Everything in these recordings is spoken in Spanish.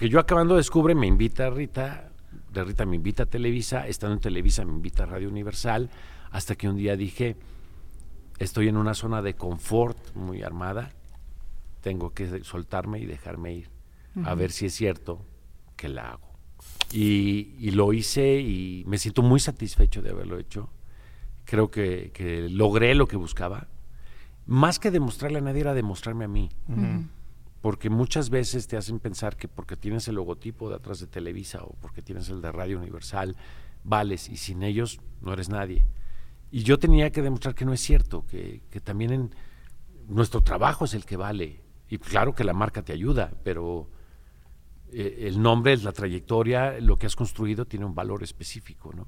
Porque yo acabando Descubre me invita Rita, de Rita me invita a Televisa, estando en Televisa me invita a Radio Universal, hasta que un día dije, estoy en una zona de confort muy armada, tengo que soltarme y dejarme ir, a ver si es cierto que la hago. Y, y, lo hice y me siento muy satisfecho de haberlo hecho. Creo que, que, logré lo que buscaba. Más que demostrarle a nadie era demostrarme a mí. Uh -huh. Porque muchas veces te hacen pensar que porque tienes el logotipo de atrás de Televisa o porque tienes el de Radio Universal, vales y sin ellos no eres nadie. Y yo tenía que demostrar que no es cierto, que, que también en nuestro trabajo es el que vale. Y claro que la marca te ayuda, pero eh, el nombre, la trayectoria, lo que has construido tiene un valor específico. ¿no?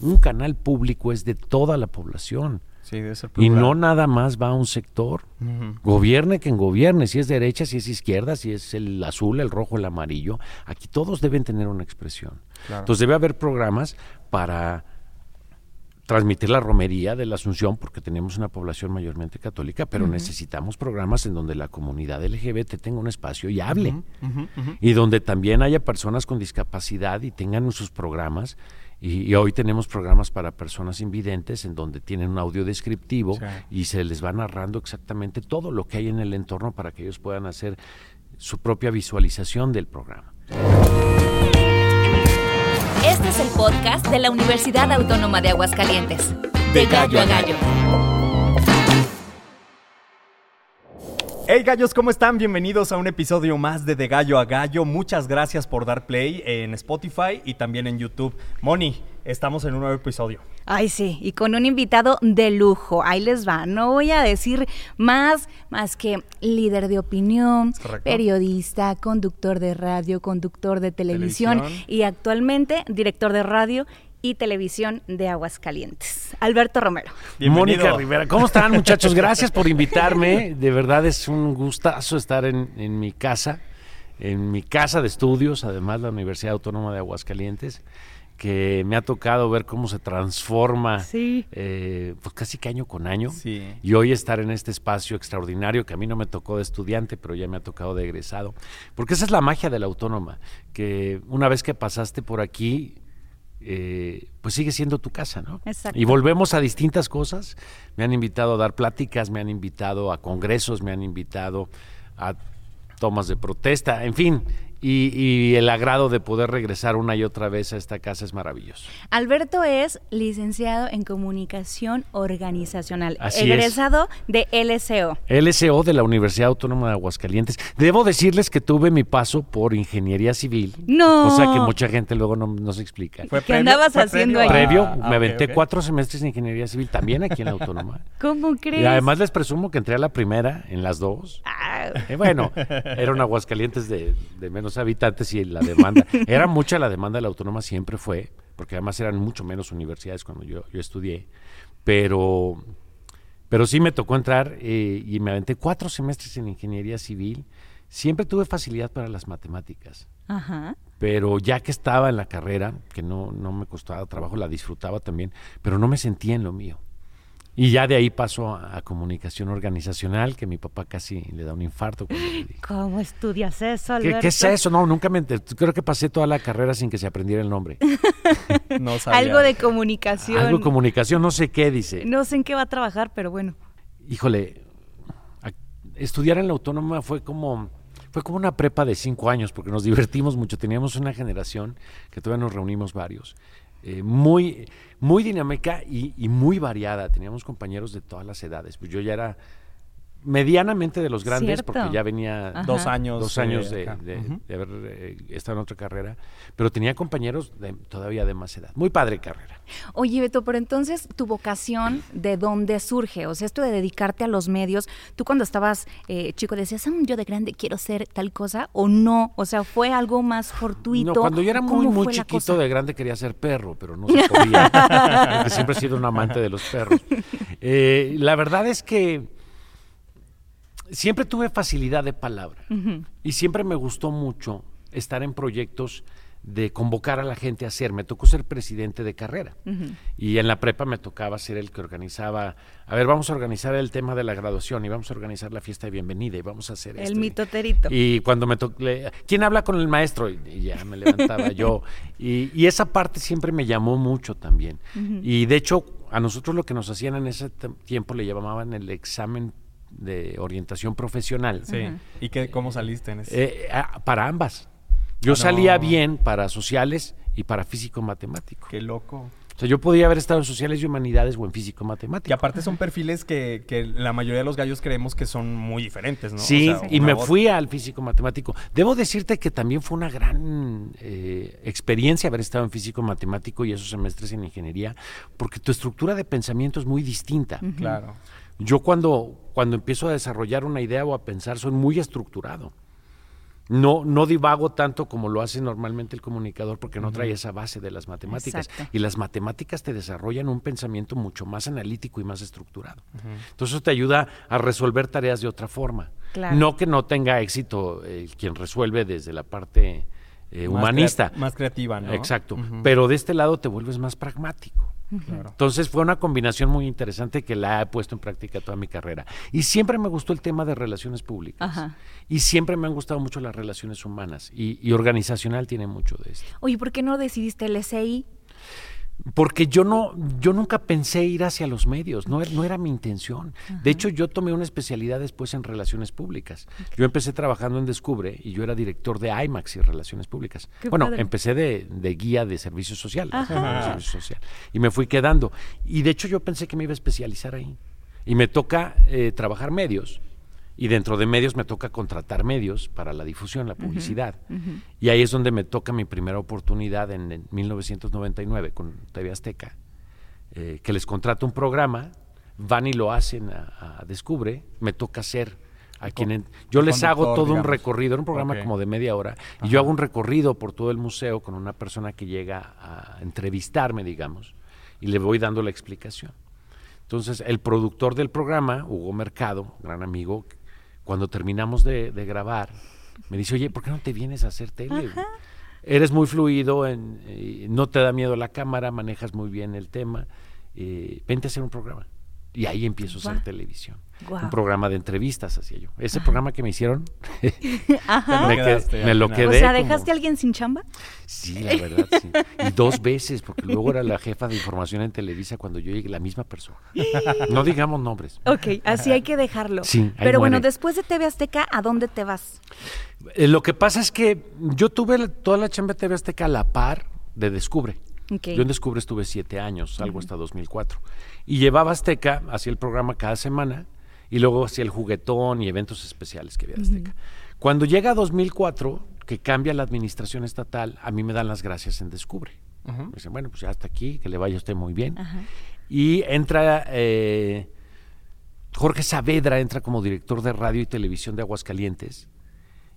Un canal público es de toda la población. Sí, debe ser y no nada más va a un sector. Uh -huh. Gobierne quien gobierne, si es derecha, si es izquierda, si es el azul, el rojo, el amarillo. Aquí todos deben tener una expresión. Claro. Entonces debe haber programas para transmitir la romería de la Asunción, porque tenemos una población mayormente católica, pero uh -huh. necesitamos programas en donde la comunidad LGBT tenga un espacio y hable. Uh -huh, y donde también haya personas con discapacidad y tengan sus programas. Y, y, hoy tenemos programas para personas invidentes en donde tienen un audio descriptivo sí. y se les va narrando exactamente todo lo que hay en el entorno para que ellos puedan hacer su propia visualización del programa. Este es el podcast de la Universidad Autónoma de Aguascalientes. De gallo a gallo. Hey gallos, ¿cómo están? Bienvenidos a un episodio más de De Gallo a Gallo. Muchas gracias por dar play en Spotify y también en YouTube. Moni, estamos en un nuevo episodio. Ay, sí, y con un invitado de lujo. Ahí les va. No voy a decir más, más que líder de opinión, periodista, conductor de radio, conductor de televisión, televisión, y actualmente director de radio y televisión de Aguascalientes. Alberto Romero. Bienvenido. Mónica Rivera. ¿Cómo están, muchachos? Gracias por invitarme. De verdad es un gustazo estar en, en mi casa, en mi casa de estudios, además la Universidad Autónoma de Aguascalientes que me ha tocado ver cómo se transforma sí. eh, pues casi que año con año sí. y hoy estar en este espacio extraordinario que a mí no me tocó de estudiante pero ya me ha tocado de egresado porque esa es la magia de la autónoma que una vez que pasaste por aquí eh, pues sigue siendo tu casa, ¿no? Exacto. Y volvemos a distintas cosas. Me han invitado a dar pláticas, me han invitado a congresos, me han invitado a tomas de protesta, en fin, y, y, el agrado de poder regresar una y otra vez a esta casa es maravilloso. Alberto es licenciado en comunicación organizacional, Así egresado es. de LSO. LSO de la Universidad Autónoma de Aguascalientes. Debo decirles que tuve mi paso por ingeniería civil. No. O sea que mucha gente luego no, no se explica. ¿Qué previo, andabas haciendo ahí? Previo, Ah, me okay, aventé okay. cuatro semestres de ingeniería civil también aquí en la Autónoma. ¿Cómo crees? Y además les presumo que entré a la primera en las dos. Ah. Eh, bueno, era un Aguascalientes de, de menos habitantes y la demanda, era mucha la demanda de la autónoma, siempre fue, porque además eran mucho menos universidades cuando yo, yo estudié, pero, pero sí me tocó entrar eh, y me aventé cuatro semestres en ingeniería civil, siempre tuve facilidad para las matemáticas. Ajá. Pero ya que estaba en la carrera, que no, no me costaba trabajo, la disfrutaba también, pero no me sentía en lo mío. Y ya de ahí paso a, a, comunicación organizacional, que mi papá casi le da un infarto. ¿Cómo estudias eso, Alberto? ¿Qué, ¿Qué, es eso? No, nunca me creo que pasé toda la carrera sin que se aprendiera el nombre. no sabía. Algo de comunicación. Algo de comunicación, no sé qué dice. No sé en qué va a trabajar, pero bueno. Híjole, a, estudiar en la autónoma fue como fue como una prepa de cinco años, porque nos divertimos mucho. Teníamos una generación que todavía nos reunimos varios. Eh, muy, muy dinámica y, y, muy variada. Teníamos compañeros de todas las edades. Pues yo ya era medianamente de los grandes Cierto. porque ya venía Ajá. dos años, dos años de, de, uh -huh. de haber eh, estado en otra carrera, pero tenía compañeros de, todavía de más edad. Muy padre carrera. Oye, Beto, pero entonces tu vocación, ¿de dónde surge? O sea, esto de dedicarte a los medios, ¿tú cuando estabas eh, chico decías, ah, yo de grande quiero ser tal cosa o no? O sea, ¿fue algo más fortuito? No, cuando yo era muy, muy chiquito de grande quería ser perro, pero no se podía. porque siempre he sido un amante de los perros. Eh, la verdad es que siempre tuve facilidad de palabra uh -huh. y siempre me gustó mucho estar en proyectos de convocar a la gente a hacer. Me tocó ser presidente de carrera. Y en la prepa me tocaba ser el que organizaba, a ver, vamos a organizar el tema de la graduación y vamos a organizar la fiesta de bienvenida y vamos a hacer El esto. Mitoterito. Y cuando me tocó, ¿quién habla con el maestro? Y, ya me levantaba yo. Y, y esa parte siempre me llamó mucho también. Y de hecho, a nosotros lo que nos hacían en ese tiempo le llamaban el examen de orientación profesional. Sí. ¿Y qué, cómo saliste en ese? Eh, ah, para ambas. Yo Ah, no. salía bien para sociales y para físico-matemático. Qué loco. O sea, yo podía haber estado en sociales y humanidades o en Y físico-matemático. aparte son perfiles que, que la mayoría de los gallos creemos que son muy diferentes, ¿no? Sí, O sea, y me voz- fui al físico-matemático. Debo decirte que también fue una gran eh, experiencia haber estado en físico-matemático y esos semestres en ingeniería, porque tu estructura de pensamiento es muy distinta. Claro. Yo cuando, cuando empiezo a desarrollar una idea o a pensar soy muy estructurado. No, no divago tanto como lo hace normalmente el comunicador porque no trae esa base de las matemáticas. Exacto. Y las matemáticas te desarrollan un pensamiento mucho más analítico y más estructurado. Entonces eso te ayuda a resolver tareas de otra forma. Claro. No que no tenga éxito eh, quien resuelve desde la parte eh, Más humanista. crea- más creativa, ¿no? Exacto. Pero de este lado te vuelves más pragmático. Claro. Entonces fue una combinación muy interesante que la he puesto en práctica toda mi carrera. Y siempre me gustó el tema de relaciones públicas. Ajá. Y siempre me han gustado mucho las relaciones humanas. Y, y organizacional tiene mucho de esto. Oye, ¿por qué no decidiste el SI? Porque yo no, yo nunca pensé ir hacia los medios, no, er- no era mi intención. De hecho, yo tomé una especialidad después en relaciones públicas. Yo empecé trabajando en Descubre y yo era director de IMAX y relaciones públicas. Qué bueno, padre. empecé de, de guía de servicio social, Ajá. de servicio social, y me fui quedando. Y de hecho yo pensé que me iba a especializar ahí. Y me toca eh, trabajar medios. Y dentro de medios me toca contratar medios para la difusión, la publicidad. Y ahí es donde me toca mi primera oportunidad en, en 1999 con TV Azteca, eh, que les contrato un programa, van y lo hacen a, a Descubre, me toca hacer a quien... yo les hago todo un recorrido, era un programa como de media hora, y yo hago un recorrido por todo el museo con una persona que llega a entrevistarme, digamos, y le voy dando la explicación. Entonces, el productor del programa, Hugo Mercado, gran amigo, cuando terminamos de, de grabar, me dice, oye, ¿por qué no te vienes a hacer tele? Eres muy fluido, en, eh, no te da miedo la cámara, manejas muy bien el tema, eh, vente a hacer un programa. Y ahí empiezo a hacer televisión. Un programa de entrevistas hacía yo. Ese programa que me hicieron, Ajá. me, lo quedaste me quedé. o sea, como- ¿dejaste a alguien sin chamba? Sí, la verdad, sí. Y dos veces, porque luego era la jefa de información en Televisa cuando yo llegué, la misma persona. No digamos nombres. Ok, así hay que dejarlo. Sí, ahí Pero bueno, después de TV Azteca, ¿a dónde te vas? Eh, lo que pasa es que yo tuve toda la chamba de TV Azteca a la par de Descubre. Yo en Descubre estuve siete años, salgo hasta 2004. Y llevaba Azteca, hacía el programa cada semana, y luego hacía el juguetón y eventos especiales que había de Azteca. Cuando llega 2004, que cambia la administración estatal, a mí me dan las gracias en Descubre. Me dicen, bueno, pues ya hasta aquí, que le vaya a usted muy bien. Y entra eh, Jorge Saavedra, entra como director de radio y televisión de Aguascalientes.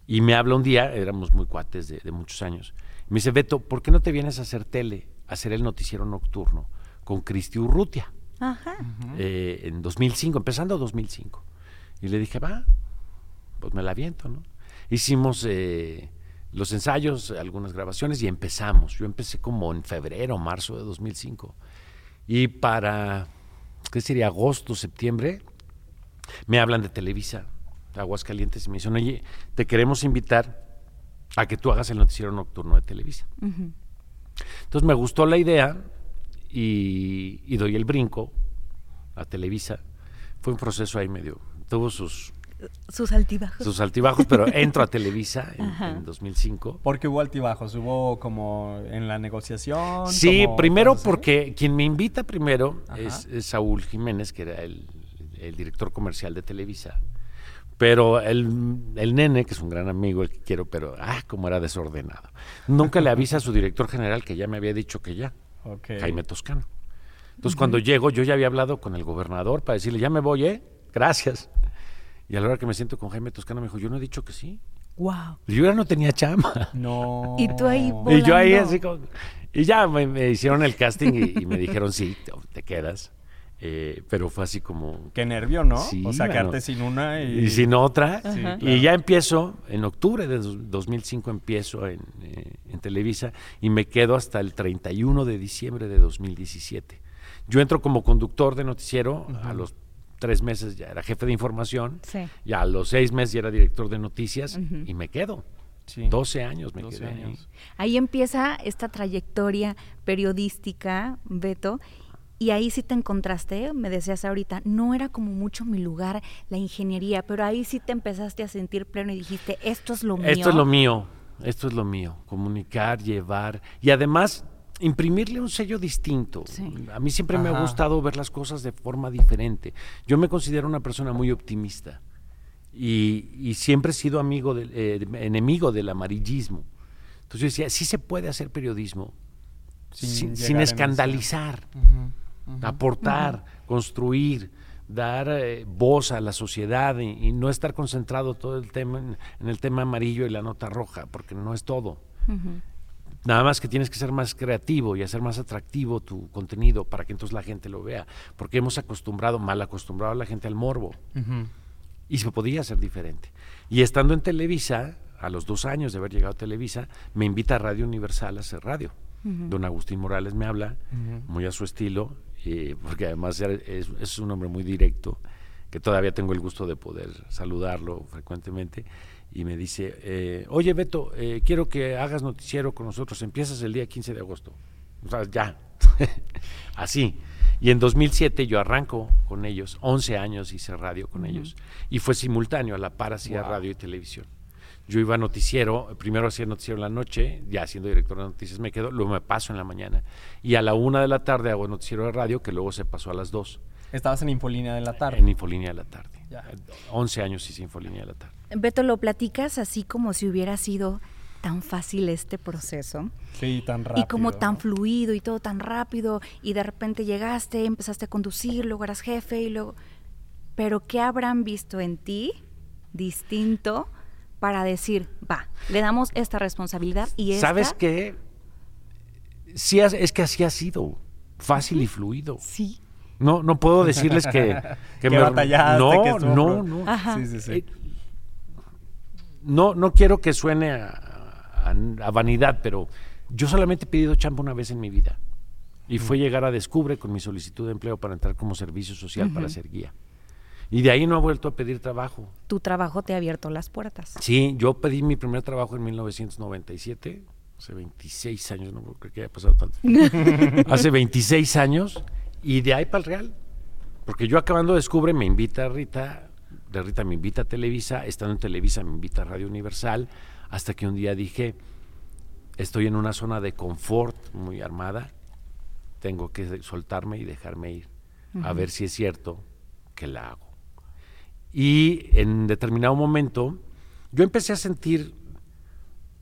Y me habla un día, éramos muy cuates de, de muchos años. y me dice, Beto, ¿por qué no te vienes a hacer tele, a hacer el noticiero nocturno con Cristi Urrutia? Ajá. eh, en 2005, empezando 2005. Y le dije, va, pues me la aviento, ¿no? Hicimos eh, los ensayos, algunas grabaciones y empezamos. Yo empecé como en febrero, marzo de 2005. Y para, ¿qué sería? Agosto, septiembre, me hablan de Televisa, de Aguascalientes, y me dicen, oye, te queremos invitar a que tú hagas el noticiero nocturno de Televisa. Entonces me gustó la idea y, y doy el brinco a Televisa. Fue un proceso ahí medio, tuvo sus, Sus altibajos. sus altibajos, pero entro a Televisa en, en 2005. Porque hubo altibajos, hubo como en la negociación. Sí, como primero así. porque quien me invita primero es, es Saúl Jiménez, que era el, el director comercial de Televisa. Pero el, el nene, que es un gran amigo, el que quiero, pero ah, como era desordenado. Nunca le avisa a su director general que ya me había dicho que ya, Jaime Toscano. Entonces cuando llego, yo ya había hablado con el gobernador para decirle, ya me voy, ¿eh? Gracias. Y a la hora que me siento con Jaime Toscano me dijo, yo no he dicho que sí. Wow. Yo ya no tenía chamba. No. Y tú ahí Y yo ahí Volando. así como... Y ya me, me hicieron el casting y, y me dijeron, sí, te quedas. Eh, pero fue así como... Qué nervio, ¿no? Sí, o sea, mano. quedarte sin una y... Y sin otra. Sí, Y ya empiezo, en octubre de dos- 2005 empiezo en, eh, en Televisa y me quedo hasta el 31 de diciembre de 2017. Yo entro como conductor de noticiero, a los tres meses ya era jefe de información, Sí. y a los seis meses ya era director de noticias y me quedo. Sí. 12 años me 12 quedé ahí. años. Ahí empieza esta trayectoria periodística, Beto. Y ahí sí te encontraste, me decías ahorita, no era como mucho mi lugar la ingeniería, pero ahí sí te empezaste a sentir pleno y dijiste, esto es lo mío. Esto es lo mío, esto es lo mío, comunicar, llevar y además imprimirle un sello distinto. Sí. A mí siempre me ha gustado ver las cosas de forma diferente. Yo me considero una persona muy optimista y, y siempre he sido amigo del, eh, enemigo del amarillismo. Entonces yo decía, sí se puede hacer periodismo Sin sin, escandalizar, Aportar, construir, dar eh, voz a la sociedad y, y no estar concentrado todo el tema en, en el tema amarillo y la nota roja, porque no es todo. Nada más que tienes que ser más creativo y hacer más atractivo tu contenido para que entonces la gente lo vea, porque hemos acostumbrado, mal acostumbrado a la gente al morbo. Y se podía hacer diferente. Y estando en Televisa, a los dos años de haber llegado a Televisa, me invita a Radio Universal a hacer radio. Don Agustín Morales me habla, muy a su estilo, eh, porque además es, es un hombre muy directo, que todavía tengo el gusto de poder saludarlo frecuentemente, y me dice, eh, oye Beto, eh, quiero que hagas noticiero con nosotros, empiezas el día 15 de agosto. O sea, ya, así. Y en 2007 yo arranco con ellos, 11 años hice radio con ellos, y fue simultáneo, a la par hacía Wow. radio y televisión. Yo iba a noticiero, primero hacía noticiero en la noche, ya siendo director de noticias me quedo, luego me paso en la mañana. Y a la una de la tarde hago noticiero de radio, que luego se pasó a las dos, Estabas en Infolínea de la tarde. en Infolínea de la tarde. Ya. 11 años hice Infolínea de la tarde. Beto, lo platicas así como si hubiera sido tan fácil este proceso Sí, tan rápido. y como tan fluido y todo tan rápido y de repente llegaste, empezaste a conducir, luego eras jefe y luego... Pero ¿qué habrán visto en ti distinto para decir, va, le damos esta responsabilidad y esta... ¿Sabes qué? Sí, es que así ha sido, fácil y fluido. Sí. No, no puedo decirles que, Que batallaste, no, que estuvo no, no. Ajá. Sí, sí, sí. Eh, no, no quiero que suene a, a- a vanidad, pero yo solamente he pedido chamba una vez en mi vida. Y fue llegar a Descubre con mi solicitud de empleo para entrar como servicio social para ser guía. Y de ahí no he vuelto a pedir trabajo. Tu trabajo te ha abierto las puertas. Sí, yo pedí mi primer trabajo en 1997, hace 26 años, no creo que haya pasado tanto. hace 26 años, y de ahí para el Real. Porque yo acabando Descubre me invita Rita, de Rita me invita a Televisa, estando en Televisa me invita a Radio Universal, hasta que un día dije, estoy en una zona de confort muy armada, tengo que soltarme y dejarme ir, a ver si es cierto que la hago. Y en determinado momento, yo empecé a sentir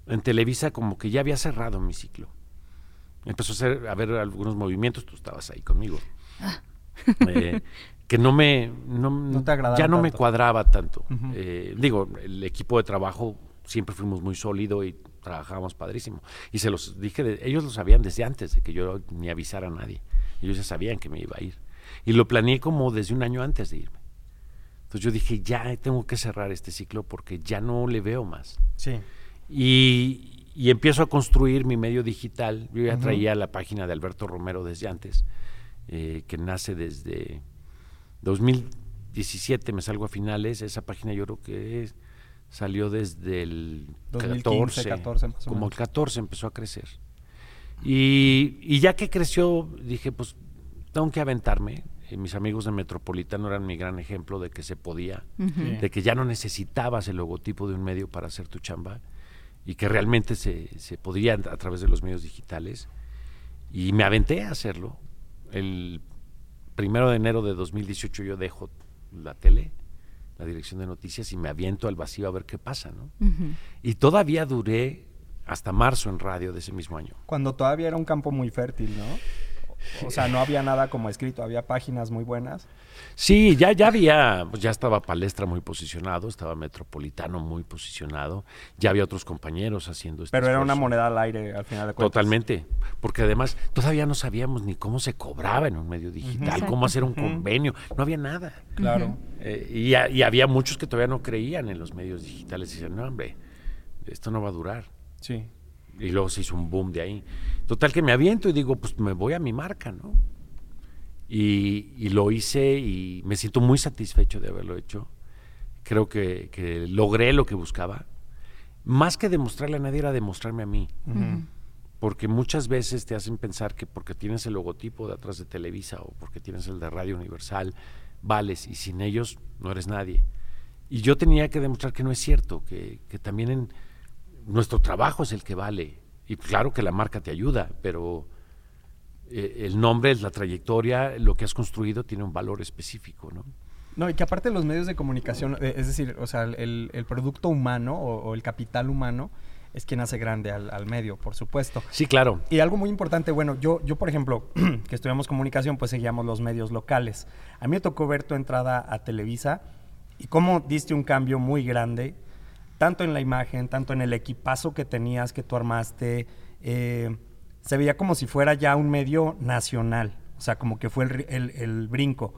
en Televisa como que ya había cerrado mi ciclo. Empezó a, hacer, a ver algunos movimientos, tú estabas ahí conmigo, eh, que no me, no, No te agradaban ya no me cuadraba tanto. Eh, digo, el equipo de trabajo siempre fuimos muy sólido y trabajábamos padrísimo. Y se los dije, de- ellos lo sabían desde antes de que yo ni avisara a nadie. Ellos ya sabían que me iba a ir. Y lo planeé como desde un año antes de irme. Entonces yo dije, ya tengo que cerrar este ciclo porque ya no le veo más. Sí. Y, y empiezo a construir mi medio digital. Yo ya traía la página de Alberto Romero desde antes, eh, que nace desde 2017, me salgo a finales. Esa página yo creo que es- salió desde el 2015, 14, 14 más o como el menos. 14 empezó a crecer. Y, y ya que creció, dije, pues tengo que aventarme. Eh, mis amigos de Metropolitano eran mi gran ejemplo de que se podía de que ya no necesitabas el logotipo de un medio para hacer tu chamba y que realmente se, se podía a través de los medios digitales. Y me aventé a hacerlo. El primero de enero de 2018 yo dejo la tele, la dirección de noticias, y me aviento al vacío a ver qué pasa. ¿no? Y todavía duré hasta marzo en radio de ese mismo año. Cuando todavía era un campo muy fértil, ¿no? O- sea, no había nada como escrito, había páginas muy buenas. Sí, ya, ya había, pues ya estaba Palestra muy posicionado, estaba Metropolitano muy posicionado, ya había otros compañeros haciendo este Pero era una moneda al aire al final de cuentas. Totalmente, porque además todavía no sabíamos ni cómo se cobraba en un medio digital, cómo hacer un convenio, no había nada. Claro. Eh, y había muchos que todavía no creían en los medios digitales y decían, no hombre, esto no va a durar. Sí. Y luego se hizo un boom de ahí. Total que me aviento y digo, pues me voy a mi marca, ¿no? Y, lo hice y me siento muy satisfecho de haberlo hecho. Creo que, logré lo que buscaba. Más que demostrarle a nadie era demostrarme a mí. Porque muchas veces te hacen pensar que porque tienes el logotipo de atrás de Televisa o porque tienes el de Radio Universal, vales y sin ellos no eres nadie. Y yo tenía que demostrar que no es cierto, que, que también en nuestro trabajo es el que vale. Y claro que la marca te ayuda, pero eh, el nombre, la trayectoria, lo que has construido tiene un valor específico, ¿no? No, y que aparte los medios de comunicación, eh, es decir, o sea, el, producto humano o, el capital humano es quien hace grande al, medio, por supuesto. Sí, claro. Y algo muy importante, bueno, yo, yo por ejemplo, que estudiamos comunicación, pues seguíamos los medios locales. A mí me tocó ver tu entrada a Televisa y cómo diste un cambio muy grande, tanto en la imagen, tanto en el equipazo que tenías, que tú armaste. Eh, se veía como si fuera ya un medio nacional, o sea, como que fue el, brinco.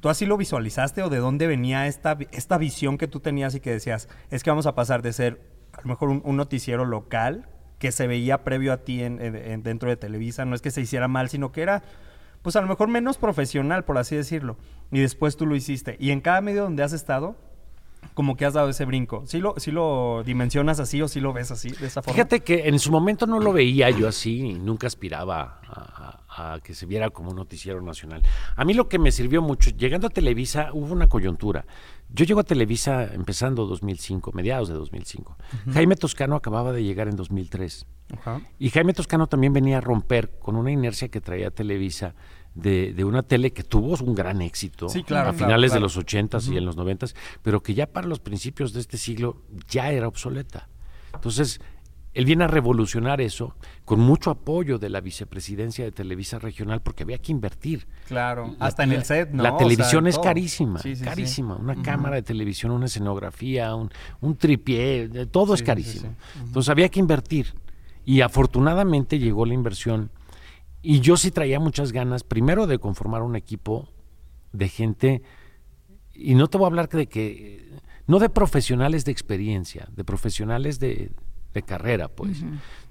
¿Tú así lo visualizaste o de dónde venía esta, esta visión que tú tenías y que decías, es que vamos a pasar de ser a lo mejor un, noticiero local que se veía previo a ti en, dentro de Televisa, no es que se hiciera mal, sino que era, pues a lo mejor menos profesional, por así decirlo, y después tú lo hiciste. Y en cada medio donde has estado, como que has dado ese brinco. ¿Sí lo, lo dimensionas así o sí lo ves así, de esa forma? Fíjate que en su momento no lo veía yo así y nunca aspiraba a, que se viera como un noticiero nacional. A mí lo que me sirvió mucho, llegando a Televisa hubo una coyuntura. Yo llego a Televisa empezando 2005, mediados de 2005. Jaime Toscano acababa de llegar en 2003. Y Jaime Toscano también venía a romper con una inercia que traía Televisa de, una tele que tuvo un gran éxito a finales de los 80s y en los 90s, pero que ya para los principios de este siglo ya era obsoleta. Entonces, él viene a revolucionar eso con mucho apoyo de la vicepresidencia de Televisa Regional porque había que invertir. Claro, hasta en el set, ¿no? La televisión es carísima, carísima. Una cámara de televisión, una escenografía, un, un tripié, todo es carísimo. Entonces había que invertir. Y afortunadamente llegó la inversión y yo sí traía muchas ganas, primero de conformar un equipo de gente, y no te voy a hablar de que, no de profesionales de experiencia, de profesionales de, carrera, pues.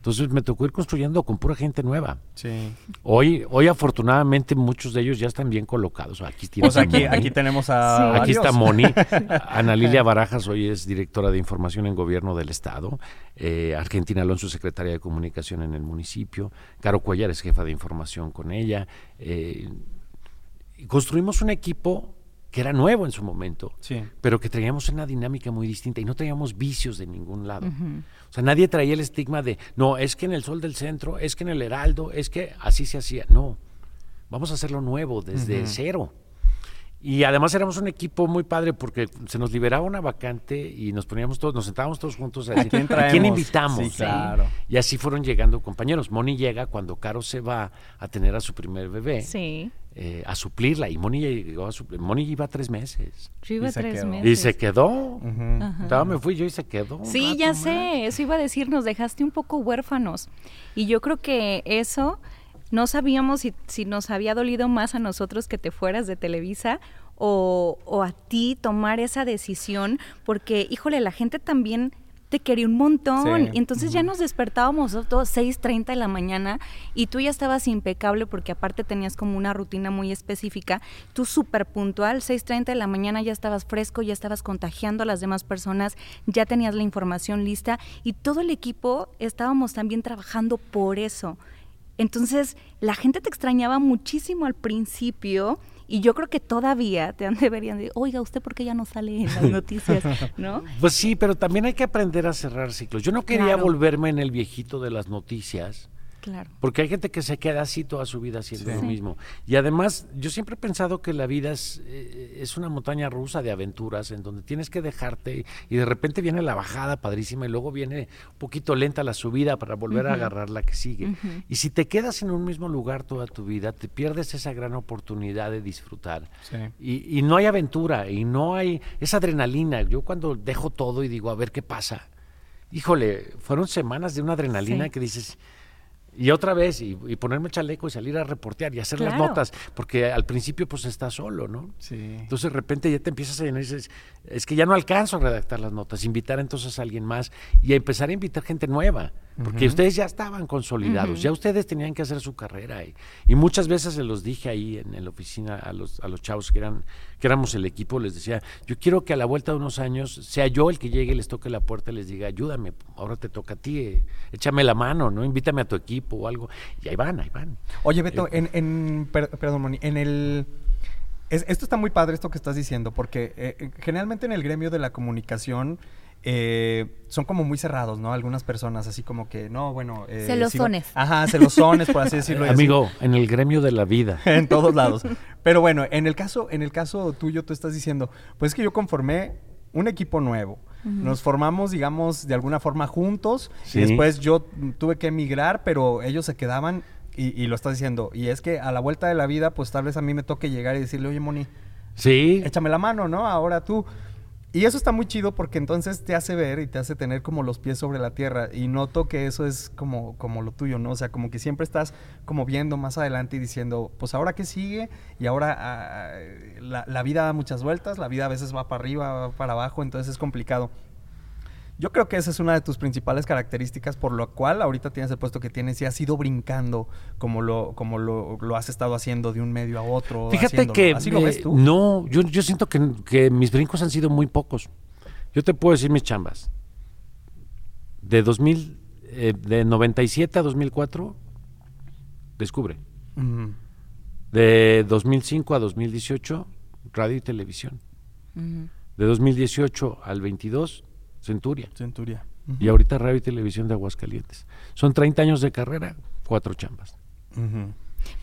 Entonces me tocó ir construyendo con pura gente nueva. Sí. Hoy, hoy afortunadamente muchos de ellos ya están bien colocados. Aquí, pues aquí, aquí tenemos a... Aquí está Moni. Ana Lilia Barajas hoy es directora de información en gobierno del Estado. Eh, Argentina Alonso, secretaria de comunicación en el municipio. Caro Cuellar es jefa de información con ella. Eh, construimos un equipo que era nuevo en su momento, pero que traíamos una dinámica muy distinta y no traíamos vicios de ningún lado. O sea, nadie traía el estigma de, no, es que en el Sol del Centro, es que en el Heraldo, es que así se hacía. No, vamos a hacerlo nuevo, desde cero. Y además éramos un equipo muy padre porque se nos liberaba una vacante y nos poníamos todos, nos sentábamos todos juntos a decir, ¿a quién, invitamos? claro. Y así fueron llegando compañeros. Moni llega cuando Caro se va a tener a su primer bebé. Sí. Eh, a suplirla y Moni llegó a suplir. Moni iba tres meses. Yo iba tres meses. Y se quedó. me fui yo y se quedó. Sí, ya sé. Eso iba a decir, nos dejaste un poco huérfanos. Y yo creo que eso no sabíamos si, nos había dolido más a nosotros que te fueras de Televisa o, o, a ti tomar esa decisión, porque, híjole, la gente también te quería un montón. Y entonces ya nos despertábamos todos 6.30 de la mañana y tú ya estabas impecable porque aparte tenías como una rutina muy específica. Tú súper puntual, 6.30 de la mañana ya estabas fresco, ya estabas contagiando a las demás personas, ya tenías la información lista y todo el equipo estábamos también trabajando por eso. Entonces, la gente te extrañaba muchísimo al principio y yo creo que todavía te deberían de, oiga, ¿usted por qué ya no sale en las noticias? ¿No? Pues sí, pero también hay que aprender a cerrar ciclos. Yo no quería volverme en el viejito de las noticias Claro. Porque hay gente que se queda así toda su vida haciendo lo mismo. Y además, yo siempre he pensado que la vida es, eh, es, una montaña rusa de aventuras en donde tienes que dejarte y de repente viene la bajada padrísima y luego viene un poquito lenta la subida para volver a agarrar la que sigue. Y si te quedas en un mismo lugar toda tu vida, te pierdes esa gran oportunidad de disfrutar. Y, y no hay aventura y no hay esa adrenalina. Yo cuando dejo todo y digo, a ver qué pasa. Híjole, fueron semanas de una adrenalina que dices, y otra vez, y, ponerme chaleco y salir a reportear y hacer las notas, porque al principio pues estás solo, ¿no? Sí. Entonces de repente ya te empiezas a llenar y dices, es que ya no alcanzo a redactar las notas, invitar entonces a alguien más y a empezar a invitar gente nueva. Porque ustedes ya estaban consolidados, ya ustedes tenían que hacer su carrera. Y, y, muchas veces se los dije ahí en, la oficina a los, a los chavos que, eran, que éramos el equipo, les decía, yo quiero que a la vuelta de unos años sea yo el que llegue, les toque la puerta y les diga, ayúdame, ahora te toca a ti, eh, échame la mano, ¿no? Invítame a tu equipo o algo. Y ahí van, ahí van. Oye, Beto, eh, en, en, perdón, Moni, en el... esto está muy padre esto que estás diciendo, porque eh, generalmente en el gremio de la comunicación eh, son como muy cerrados, ¿no? Algunas personas así como que, no, bueno... Eh, celosones. ajá, celosones, por así decirlo. Amigo, en el gremio de la vida. en todos lados. Pero bueno, en el caso, en el caso tuyo, tú estás diciendo, pues es que yo conformé un equipo nuevo. Nos formamos, digamos, de alguna forma juntos. Y después yo tuve que emigrar, pero ellos se quedaban y, y, lo estás diciendo. Y es que a la vuelta de la vida, pues tal vez a mí me toque llegar y decirle, oye, Moni. Sí. Échame la mano, ¿no? Ahora tú. Y eso está muy chido porque entonces te hace ver y te hace tener como los pies sobre la tierra. Y noto que eso es como, como lo tuyo, ¿no? O sea, como que siempre estás como viendo más adelante y diciendo, pues ahora qué sigue. Y ahora ah, la, la, vida da muchas vueltas, la vida a veces va para arriba, va para abajo, entonces es complicado. Yo creo que esa es una de tus principales características, por lo cual ahorita tienes el puesto que tienes y has ido brincando como lo, como lo, lo has estado haciendo de un medio a otro. Fíjate que ¿Así lo ves tú? no, yo, yo siento que, que, mis brincos han sido muy pocos. Yo te puedo decir mis chambas. De 2000, eh, de 97 a 2004, descubre. De 2005 a 2018, radio y televisión. De 2018 al 22, Centuria. Centuria. Y ahorita Radio y Televisión de Aguascalientes. Son 30 años de carrera, cuatro chambas.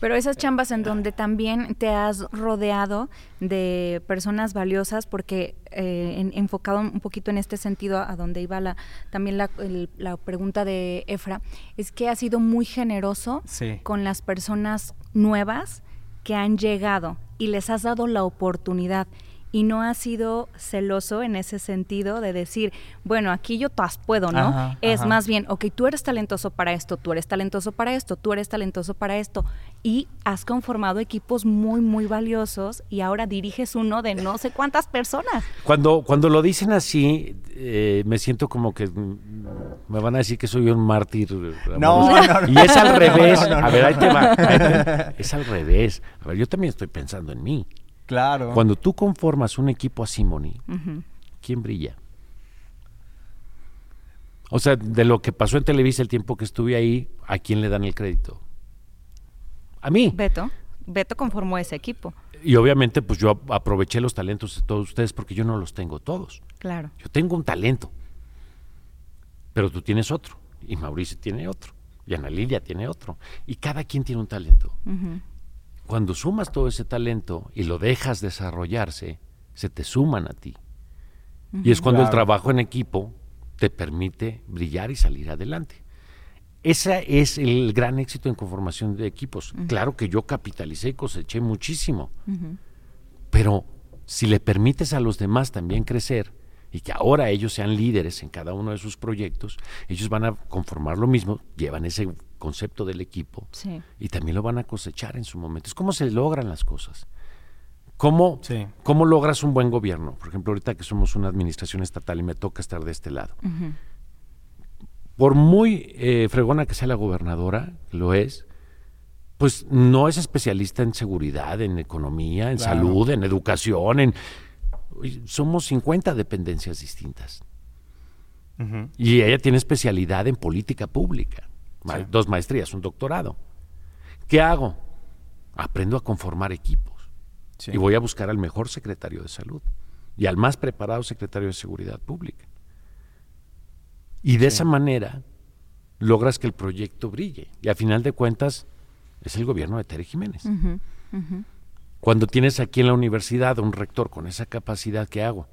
Pero esas chambas en donde también te has rodeado de personas valiosas, porque eh, enfocado un poquito en este sentido a donde iba la, también la, la pregunta de Efra, es que has sido muy generoso con las personas nuevas que han llegado y les has dado la oportunidad y no ha sido celoso en ese sentido de decir, bueno, aquí yo todas puedo, ¿no? es más bien, ok, tú eres talentoso para esto, tú eres talentoso para esto, tú eres talentoso para esto. Y has conformado equipos muy, muy valiosos y ahora diriges uno de no sé cuántas personas. Cuando, cuando lo dicen así, eh, me siento como que me van a decir que soy un mártir. No, no, Y es al revés. a ver, ahí te va. Es al revés. A ver, yo también estoy pensando en mí. Claro. Cuando tú conformas un equipo así, Moni, ¿quién brilla? O sea, de lo que pasó en Televisa el tiempo que estuve ahí, ¿a quién le dan el crédito? A mí. Beto. Beto conformó ese equipo. Y obviamente, pues yo aproveché los talentos de todos ustedes porque yo no los tengo todos. Claro. Yo tengo un talento, pero tú tienes otro, y Mauricio tiene otro, y Ana Lilia tiene otro, y cada quien tiene un talento. Cuando sumas todo ese talento y lo dejas desarrollarse, se te suman a ti. Y es cuando el trabajo en equipo te permite brillar y salir adelante. Ese es el gran éxito en conformación de equipos. Claro que yo capitalicé y coseché muchísimo, pero si le permites a los demás también crecer y que ahora ellos sean líderes en cada uno de sus proyectos, ellos van a conformar lo mismo, llevan ese concepto del equipo y también lo van a cosechar en su momento. Es cómo se logran las cosas. ¿Cómo, ¿Cómo logras un buen gobierno? Por ejemplo, ahorita que somos una administración estatal y me toca estar de este lado. Por muy eh, fregona que sea la gobernadora, lo es, pues no es especialista en seguridad, en economía, en salud, en educación, en... Somos 50 dependencias distintas. Y ella tiene especialidad en política pública dos maestrías, un doctorado. ¿Qué hago? Aprendo a conformar equipos. Y voy a buscar al mejor secretario de salud y al más preparado secretario de seguridad pública. Y de esa manera logras que el proyecto brille. Y a final de cuentas es el gobierno de Tere Jiménez. Cuando tienes aquí en la universidad un rector con esa capacidad, ¿qué hago?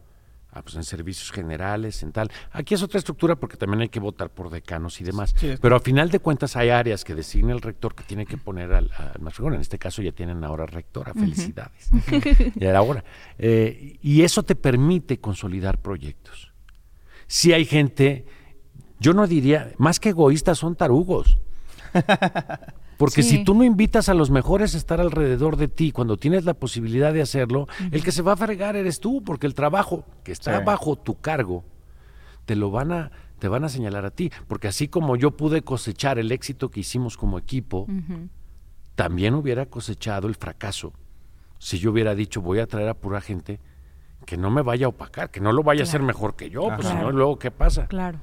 Ah, pues en servicios generales, en tal. Aquí es otra estructura porque también hay que votar por decanos y demás. Pero a final de cuentas hay áreas que designa el rector que tiene que poner al, más En este caso ya tienen ahora rectora. Felicidades. y ahora. Eh, y eso te permite consolidar proyectos. Si hay gente, yo no diría, más que egoístas son tarugos. Porque si tú no invitas a los mejores a estar alrededor de ti cuando tienes la posibilidad de hacerlo, el que se va a fregar eres tú, porque el trabajo que está bajo tu cargo te lo van a te van a señalar a ti, porque así como yo pude cosechar el éxito que hicimos como equipo, también hubiera cosechado el fracaso si yo hubiera dicho voy a traer a pura gente que no me vaya a opacar, que no lo vaya a hacer mejor que yo, pues si no, luego ¿qué pasa? Claro.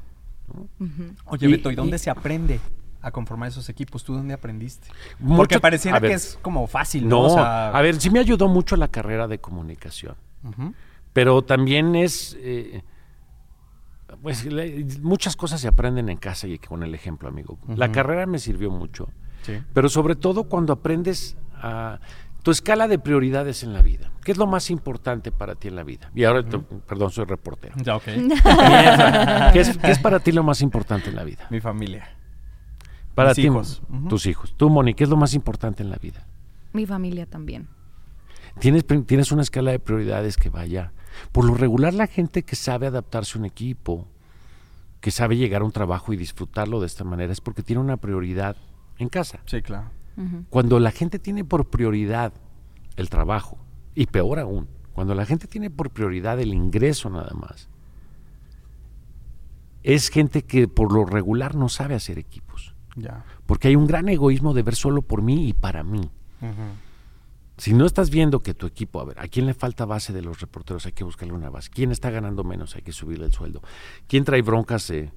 Oye, Beto, ¿y dónde se aprende a conformar esos equipos? ¿Tú dónde aprendiste? Porque pareciera que es como fácil, ¿no? a ver, sí me ayudó mucho la carrera de comunicación, pero también es... Eh, pues muchas cosas se aprenden en casa y con el ejemplo, amigo. La carrera me sirvió mucho, pero sobre todo cuando aprendes a tu escala de prioridades en la vida. ¿Qué es lo más importante para ti en la vida? Y ahora, perdón, soy reportero. Ya, ok. ¿Qué, es, para ti lo más importante en la vida? Mi familia. Para Mis ti, hijos. tus hijos. Tú, Moni, ¿qué es lo más importante en la vida? Mi familia también. Tienes, tienes una escala de prioridades que vaya. Por lo regular, la gente que sabe adaptarse a un equipo, que sabe llegar a un trabajo y disfrutarlo de esta manera, es porque tiene una prioridad en casa. Sí, claro. Cuando la gente tiene por prioridad el trabajo, y peor aún, cuando la gente tiene por prioridad el ingreso nada más, es gente que por lo regular no sabe hacer equipos. Porque hay un gran egoísmo de ver solo por mí y para mí. Si no estás viendo que tu equipo, a ver, ¿a quién le falta base de los reporteros? Hay que buscarle una base. ¿Quién está ganando menos? Hay que subirle el sueldo. ¿Quién trae broncas? Eh,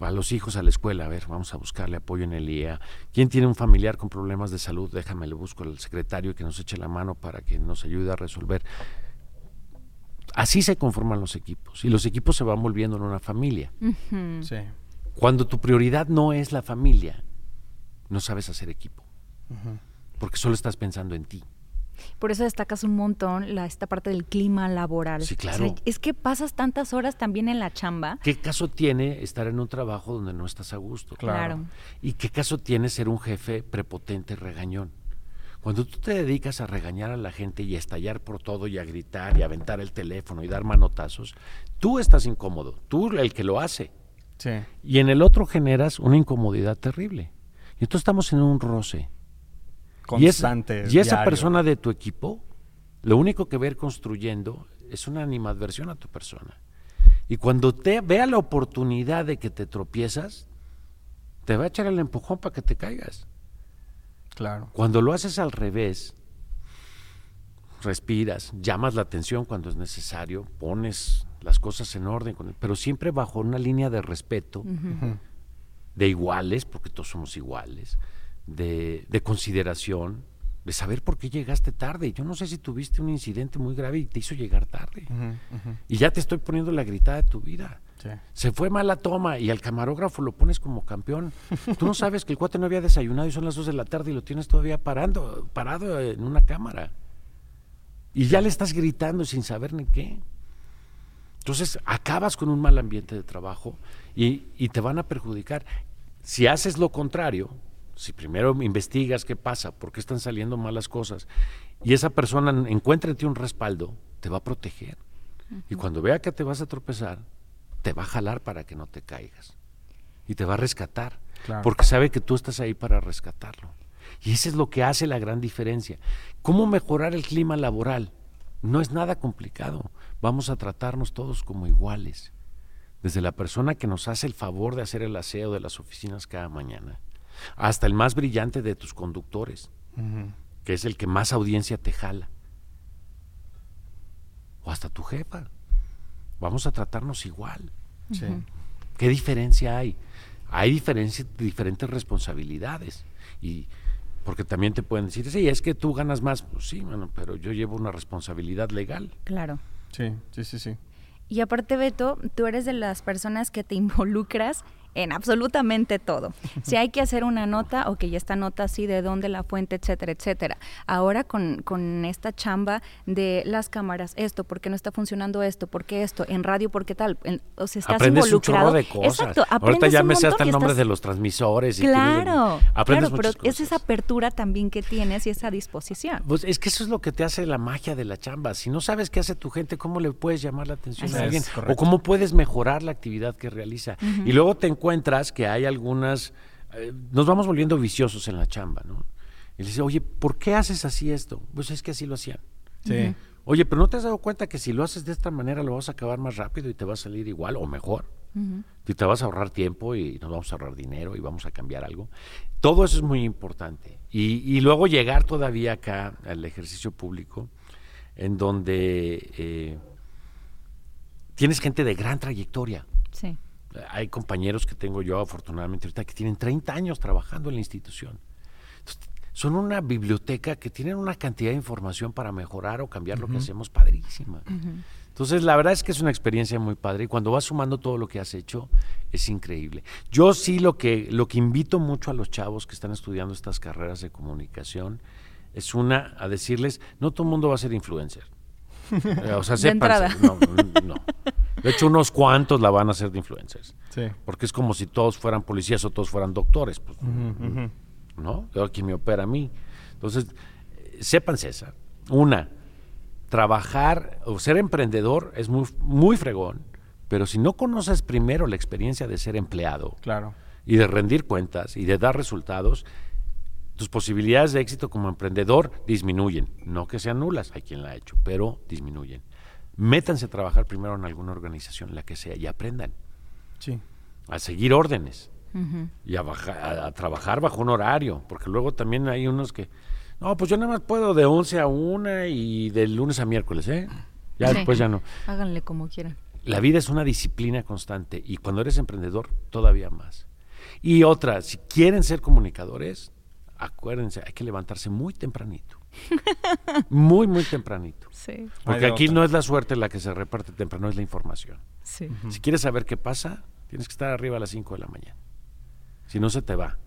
a los hijos a la escuela, a ver, vamos a buscarle apoyo en el IEA. ¿Quién tiene un familiar con problemas de salud? Déjame, le busco al secretario que nos eche la mano para que nos ayude a resolver. Así se conforman los equipos y los equipos se van volviendo en una familia. Cuando tu prioridad no es la familia, no sabes hacer equipo, porque solo estás pensando en ti. Por eso destacas un montón la, esta parte del clima laboral. Sí, claro. es que pasas tantas horas también en la chamba. ¿Qué caso tiene estar en un trabajo donde no estás a gusto? Claro. ¿Y qué caso tiene ser un jefe prepotente, regañón? Cuando tú te dedicas a regañar a la gente y a estallar por todo y a gritar y a aventar el teléfono y dar manotazos, tú estás incómodo, tú el que lo hace. Sí. Y en el otro generas una incomodidad terrible. Y entonces estamos en un roce constante. Y, esa persona de tu equipo, lo único que ver construyendo es una animadversión a tu persona. Y cuando te vea la oportunidad de que te tropiezas, te va a echar el empujón para que te caigas. Claro. Cuando lo haces al revés, respiras, llamas la atención cuando es necesario, pones las cosas en orden, pero siempre bajo una línea de respeto, de iguales, porque todos somos iguales, de, consideración, de saber por qué llegaste tarde. Yo no sé si tuviste un incidente muy grave y te hizo llegar tarde. Y ya te estoy poniendo la gritada de tu vida. Se fue mal la toma y al camarógrafo lo pones como campeón. Tú no sabes que el cuate no había desayunado y son las dos de la tarde y lo tienes todavía parando, parado en una cámara. Y ya le estás gritando sin saber ni qué. Entonces acabas con un mal ambiente de trabajo y, y te van a perjudicar. Si haces lo contrario, si primero investigas qué pasa, por qué están saliendo malas cosas, y esa persona encuentra en ti un respaldo, te va a proteger. Y cuando vea que te vas a tropezar, te va a jalar para que no te caigas. Y te va a rescatar, porque sabe que tú estás ahí para rescatarlo. Y eso es lo que hace la gran diferencia. ¿Cómo mejorar el clima laboral? No es nada complicado. Vamos a tratarnos todos como iguales. Desde la persona que nos hace el favor de hacer el aseo de las oficinas cada mañana, hasta el más brillante de tus conductores, que es el que más audiencia te jala, o hasta tu jefa. Vamos a tratarnos igual. ¿Qué diferencia hay? Hay diferentes responsabilidades y porque también te pueden decir, sí, es que tú ganas más, pues sí, bueno, pero yo llevo una responsabilidad legal. Claro. Sí, sí, sí, sí. Y aparte, Beto, tú eres de las personas que te involucras en absolutamente todo. Si hay que hacer una nota, ok, esta nota sí, de dónde la fuente, etcétera, etcétera. Ahora con, con esta chamba de las cámaras, esto, ¿por qué no está funcionando esto? ¿Por qué esto? En radio, ¿por qué tal? o sea, estás aprendes involucrado. Un de cosas. Exacto, Ahorita ya me sé hasta el nombre de los transmisores. Claro, y claro, pero es esa apertura también que tienes y esa disposición. Pues es que eso es lo que te hace la magia de la chamba. Si no sabes qué hace tu gente, ¿cómo le puedes llamar la atención a alguien? O cómo puedes mejorar la actividad que realiza. Y luego te encuentras que hay algunas, eh, nos vamos volviendo viciosos en la chamba, ¿no? Y le dice, oye, ¿por qué haces así esto? Pues es que así lo hacían. Sí. Oye, pero ¿no te has dado cuenta que si lo haces de esta manera lo vas a acabar más rápido y te va a salir igual o mejor? Y te vas a ahorrar tiempo y nos vamos a ahorrar dinero y vamos a cambiar algo. Todo eso es muy importante. Y, luego llegar todavía acá al ejercicio público, en donde eh, tienes gente de gran trayectoria. Sí. Hay compañeros que tengo yo, afortunadamente, ahorita que tienen 30 años trabajando en la institución. son una biblioteca que tienen una cantidad de información para mejorar o cambiar lo que hacemos padrísima. Entonces, la verdad es que es una experiencia muy padre y cuando vas sumando todo lo que has hecho, es increíble. Yo sí lo que, lo que invito mucho a los chavos que están estudiando estas carreras de comunicación es una, a decirles, no todo el mundo va a ser influencer. Eh, o sea, de entrada. No, no. De hecho, unos cuantos la van a hacer de influencers. Sí. Porque es como si todos fueran policías o todos fueran doctores. Pues, ¿No? Yo aquí me opera a mí. Entonces, eh, sepan, César, una, trabajar o ser emprendedor es muy, muy fregón, pero si no conoces primero la experiencia de ser empleado claro. y de rendir cuentas y de dar resultados, tus posibilidades de éxito como emprendedor disminuyen. No que sean nulas, hay quien la ha hecho, pero disminuyen. Métanse a trabajar primero en alguna organización, la que sea, y aprendan. Sí. A seguir órdenes. Y a, a, trabajar bajo un horario, porque luego también hay unos que, no, pues yo nada más puedo de 11 a 1 y de lunes a miércoles, ¿eh? Ya después ya no. Háganle como quieran. La vida es una disciplina constante y cuando eres emprendedor, todavía más. Y otra, si quieren ser comunicadores, acuérdense, hay que levantarse muy tempranito. muy, muy tempranito. Sí. Porque aquí no es la suerte la que se reparte temprano, es la información. Sí. Si quieres saber qué pasa, tienes que estar arriba a las 5 de la mañana. Si no, se te va.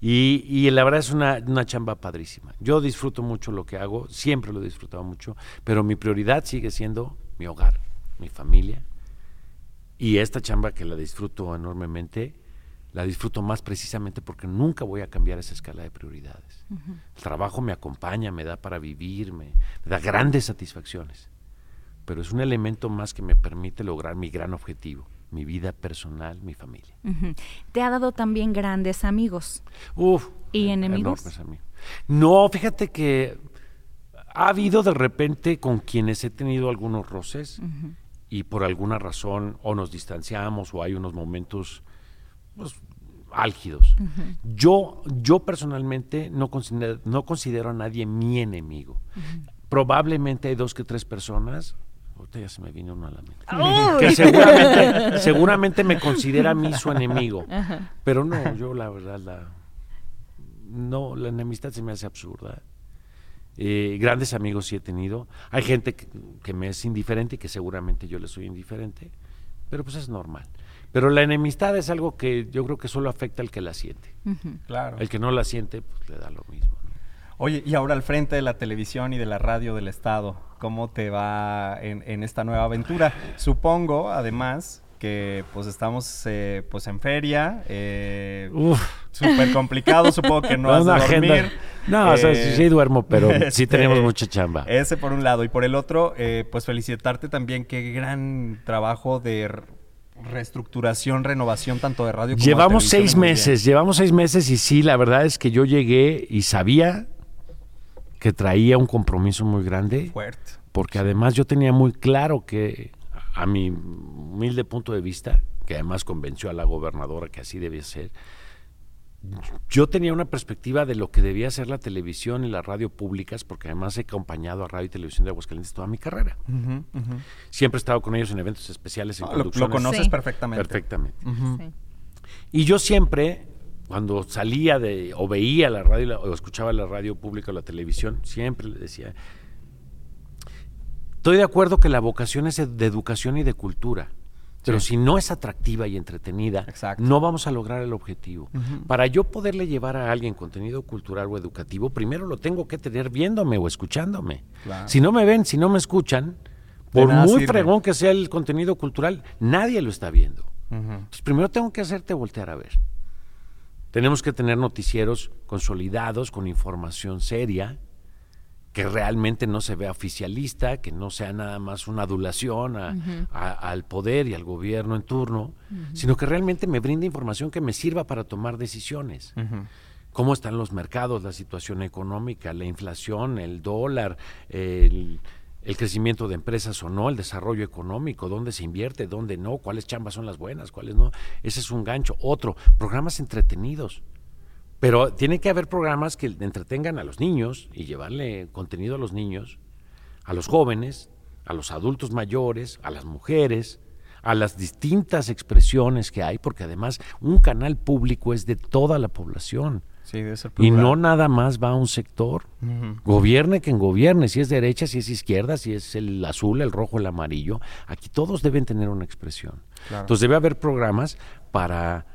Y, y la verdad es una, una, chamba padrísima. Yo disfruto mucho lo que hago, siempre lo he disfrutado mucho, pero mi prioridad sigue siendo mi hogar, mi familia. Y esta chamba que la disfruto enormemente, la disfruto más precisamente porque nunca voy a cambiar esa escala de prioridades. El trabajo me acompaña, me da para vivir, me, da grandes satisfacciones, pero es un elemento más que me permite lograr mi gran objetivo, mi vida personal, mi familia. ¿Te ha dado también grandes amigos? Uf. ¿Y enemigos? No, fíjate que ha habido de repente con quienes he tenido algunos roces y por alguna razón o nos distanciamos o hay unos momentos pues, álgidos. yo, yo personalmente no considero, no considero a nadie mi enemigo. Probablemente hay dos que tres personas, ahorita ya se me vino uno a la mente, que seguramente, seguramente me considera a mí su enemigo. Pero no, yo la verdad, la, no, la enemistad se me hace absurda. Eh, grandes amigos sí he tenido. Hay gente que, que, me es indiferente y que seguramente yo le soy indiferente, pero pues es normal. Pero la enemistad es algo que yo creo que solo afecta al que la siente. Claro. El que no la siente, pues le da lo mismo. Oye, y ahora al frente de la televisión y de la radio del Estado, ¿cómo te va en, esta nueva aventura? Supongo, además, que pues estamos eh, pues en feria, eh, súper complicado, supongo que no has de dormir. No, o sea, sí, duermo, pero sí tenemos este, mucha chamba. Ese por un lado. Y por el otro, eh, pues felicitarte también, qué gran trabajo de reestructuración, renovación tanto de radio como llevamos seis meses, llevamos seis meses y sí, la verdad es que yo llegué y sabía que traía un compromiso muy grande. Fuerte. Porque además yo tenía muy claro que, a mi humilde punto de vista, que además convenció a la gobernadora que así debía ser, yo tenía una perspectiva de lo que debía ser la televisión y la radio públicas, porque además he acompañado a Radio y Televisión de Aguascalientes toda mi carrera. Siempre he estado con ellos en eventos especiales, en ah, Lo, conoces perfectamente. Perfectamente. Y yo siempre, cuando salía de, o veía la radio, o escuchaba la radio pública o la televisión, siempre le decía, estoy de acuerdo que la vocación es de educación y de cultura pero si no es atractiva y entretenida, no vamos a lograr el objetivo. Para yo poderle llevar a alguien contenido cultural o educativo, primero lo tengo que tener viéndome o escuchándome. Si no me ven, si no me escuchan, por muy fregón que sea el contenido cultural, nadie lo está viendo. Entonces, primero tengo que hacerte voltear a ver. Tenemos que tener noticieros consolidados, con información seria, que realmente no se vea oficialista, que no sea nada más una adulación al poder y al gobierno en turno, sino que realmente me brinde información que me sirva para tomar decisiones. Cómo están los mercados, la situación económica, la inflación, el dólar, el crecimiento de empresas o no, el desarrollo económico, dónde se invierte, dónde no, cuáles chambas son las buenas, cuáles no. Ese es un gancho. Otro, programas entretenidos. Pero tiene que haber programas que entretengan a los niños y llevarle contenido a los niños, a los jóvenes, a los adultos mayores, a las mujeres, a las distintas expresiones que hay, porque además un canal público es de toda la población. y no nada más va a un sector. Gobierne quien gobierne, si es derecha, si es izquierda, si es el azul, el rojo, el amarillo. Aquí todos deben tener una expresión. Entonces debe haber programas para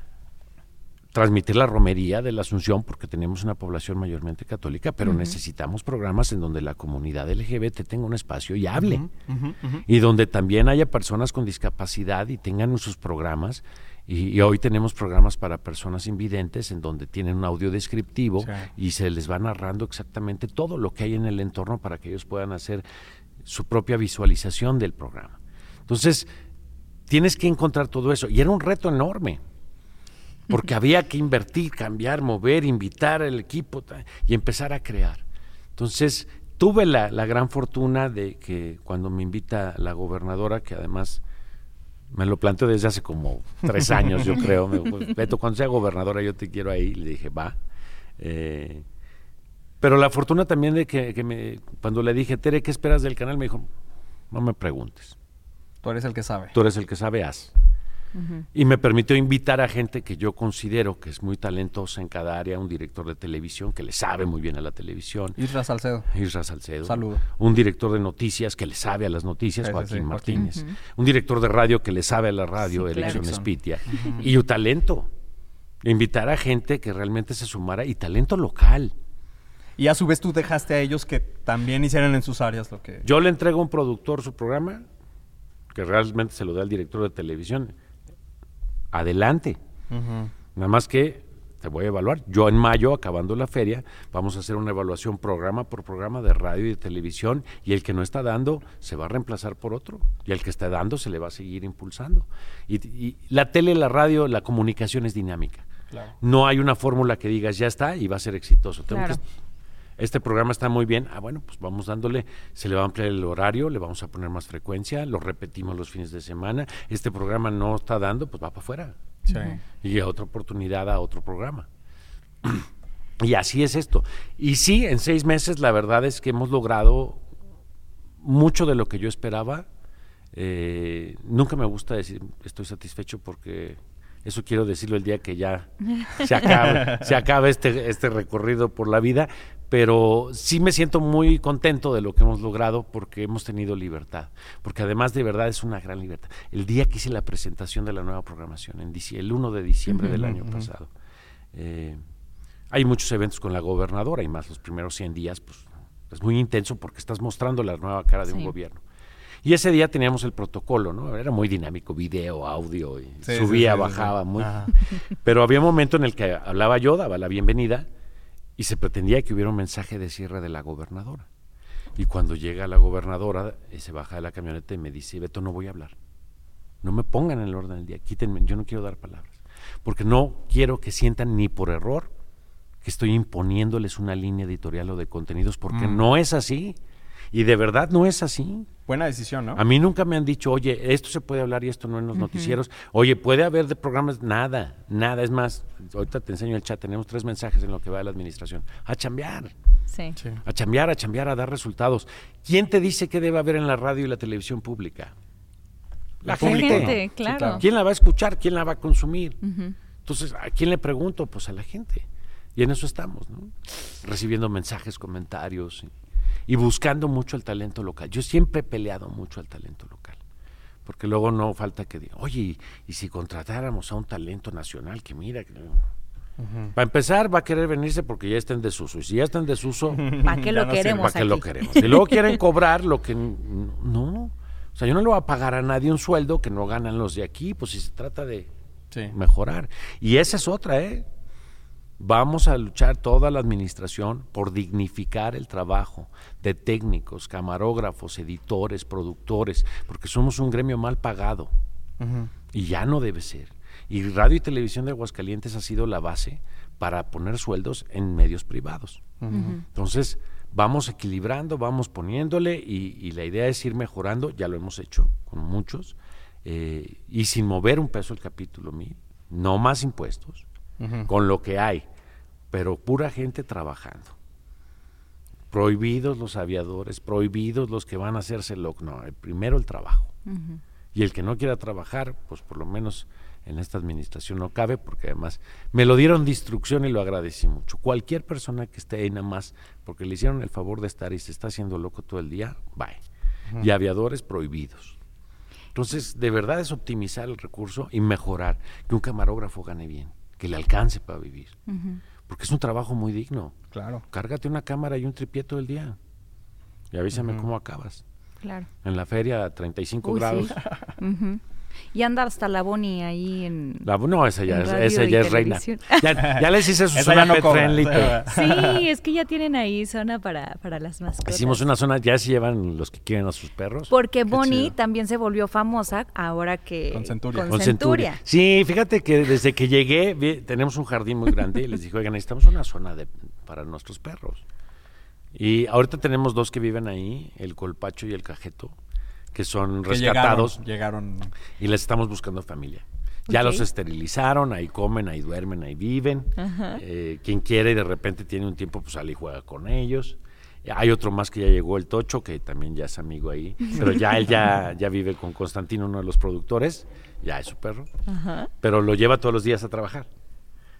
transmitir la romería de la Asunción porque tenemos una población mayormente católica, pero necesitamos programas en donde la comunidad LGBT tenga un espacio y hable. Y donde también haya personas con discapacidad y tengan sus programas. Y, hoy tenemos programas para personas invidentes en donde tienen un audio descriptivo y se les va narrando exactamente todo lo que hay en el entorno para que ellos puedan hacer su propia visualización del programa. Entonces, tienes que encontrar todo eso. Y era un reto enorme porque había que invertir, cambiar, mover, invitar al equipo y empezar a crear. Entonces, tuve la, gran fortuna de que cuando me invita la gobernadora, que además me lo planteó desde hace como tres años, yo creo, me dijo, Beto, cuando sea gobernadora yo te quiero ahí, le dije, va. Eh, pero la fortuna también de que, me, cuando le dije, Tere, ¿qué esperas del canal? Me dijo, no me preguntes. Tú eres el que sabe. Tú eres el que sabe, haz. Y me permitió invitar a gente que yo considero que es muy talentosa en cada área, un director de televisión que le sabe muy bien a la televisión. Isra Salcedo. Isra Salcedo. Saludo. Un director de noticias que le sabe a las noticias, Joaquín Martínez. Un director de radio que le sabe a la radio, Elección Espitia. Y un talento. Invitar a gente que realmente se sumara y talento local. Y a su vez tú dejaste a ellos que también hicieran en sus áreas lo que... Yo le entrego a un productor su programa, que realmente se lo da al director de televisión adelante. Nada más que te voy a evaluar. Yo en mayo, acabando la feria, vamos a hacer una evaluación programa por programa de radio y de televisión y el que no está dando se va a reemplazar por otro y el que está dando se le va a seguir impulsando. Y, la tele, la radio, la comunicación es dinámica. No hay una fórmula que digas ya está y va a ser exitoso. Este programa está muy bien. Ah, bueno, pues vamos dándole, se le va a ampliar el horario, le vamos a poner más frecuencia, lo repetimos los fines de semana. Este programa no está dando, pues va para afuera. Sí. Y a otra oportunidad a otro programa. y así es esto. Y sí, en seis meses la verdad es que hemos logrado mucho de lo que yo esperaba. Eh, nunca me gusta decir estoy satisfecho porque eso quiero decirlo el día que ya se acabe, se acabe este, este recorrido por la vida, pero sí me siento muy contento de lo que hemos logrado porque hemos tenido libertad, porque además de verdad es una gran libertad. El día que hice la presentación de la nueva programación, en el 1 de diciembre del año pasado, eh, hay muchos eventos con la gobernadora y más los primeros 100 días, pues es muy intenso porque estás mostrando la nueva cara de un gobierno. Y ese día teníamos el protocolo, ¿no? Era muy dinámico, video, audio, y subía, bajaba, muy. Pero había un momento en el que hablaba yo, daba la bienvenida, y se pretendía que hubiera un mensaje de cierre de la gobernadora. Y cuando llega la gobernadora, y se baja de la camioneta y me dice, Beto, no voy a hablar. No me pongan en el orden del día, quítenme, yo no quiero dar palabras. Porque no quiero que sientan ni por error que estoy imponiéndoles una línea editorial o de contenidos, porque mm. no es así. Y de verdad no es así. Buena decisión, ¿no? A mí nunca me han dicho, oye, esto se puede hablar y esto no en los noticieros. Oye, puede haber de programas, nada, nada. Es más, ahorita te enseño el chat, tenemos tres mensajes en lo que va de la administración. A chambear. Sí. A chambear, a chambear, a dar resultados. ¿Quién te dice qué debe haber en la radio y la televisión pública? La, gente. claro. ¿Quién la va a escuchar? ¿Quién la va a consumir? Entonces, ¿a quién le pregunto? Pues a la gente. Y en eso estamos, ¿no? Recibiendo mensajes, comentarios y buscando mucho el talento local. Yo siempre he peleado mucho al talento local, porque luego no falta que diga, oye, y, si contratáramos a un talento nacional que mira, que... Para empezar, va a querer venirse porque ya está en desuso. Y si ya está en desuso, ¿para qué lo queremos? ¿Para qué lo queremos? Y luego quieren cobrar lo que no. O sea, yo no le voy a pagar a nadie un sueldo que no ganan los de aquí, pues si se trata de mejorar. Y esa es otra, ¿eh? Vamos a luchar toda la administración por dignificar el trabajo de técnicos, camarógrafos, editores, productores, porque somos un gremio mal pagado. Y ya no debe ser. Y Radio y Televisión de Aguascalientes ha sido la base para poner sueldos en medios privados. Entonces, vamos equilibrando, vamos poniéndole y, la idea es ir mejorando, ya lo hemos hecho con muchos, eh, y sin mover un peso el capítulo mil, no más impuestos, con lo que hay, pero pura gente trabajando. Prohibidos los aviadores, prohibidos los que van a hacerse lo no, primero el trabajo. Y el que no quiera trabajar, pues por lo menos en esta administración no cabe, porque además me lo dieron de instrucción y lo agradecí mucho. Cualquier persona que esté ahí nada más porque le hicieron el favor de estar y se está haciendo loco todo el día, bye. Y aviadores prohibidos. Entonces, de verdad es optimizar el recurso y mejorar, que un camarógrafo gane bien, que le alcance para vivir. Porque es un trabajo muy digno. Claro. Cárgate una cámara y un tripié todo el día. Y avísame cómo acabas. Claro. En la feria a 35 grados. Y anda hasta la Boni ahí en. La, no, esa ya, es, esa ya es reina. Ya, ya, les hice su zona pet friendly. Sí, es que ya tienen ahí zona para, para las mascotas. Hicimos una zona, ya se llevan los que quieren a sus perros. Porque Bonnie también se volvió famosa ahora que. Con Centuria. Con, Centuria. Sí, fíjate que desde que llegué, tenemos un jardín muy grande y les dije, oigan, necesitamos una zona de, para nuestros perros. Y ahorita tenemos dos que viven ahí, el colpacho y el cajeto que son rescatados. Llegaron, Y les estamos buscando familia. Ya los esterilizaron, ahí comen, ahí duermen, ahí viven. Eh, quien quiere y de repente tiene un tiempo, pues sale y juega con ellos. Hay otro más que ya llegó, el Tocho, que también ya es amigo ahí. Pero ya él ya, ya vive con Constantino, uno de los productores. Ya es su perro. Pero lo lleva todos los días a trabajar.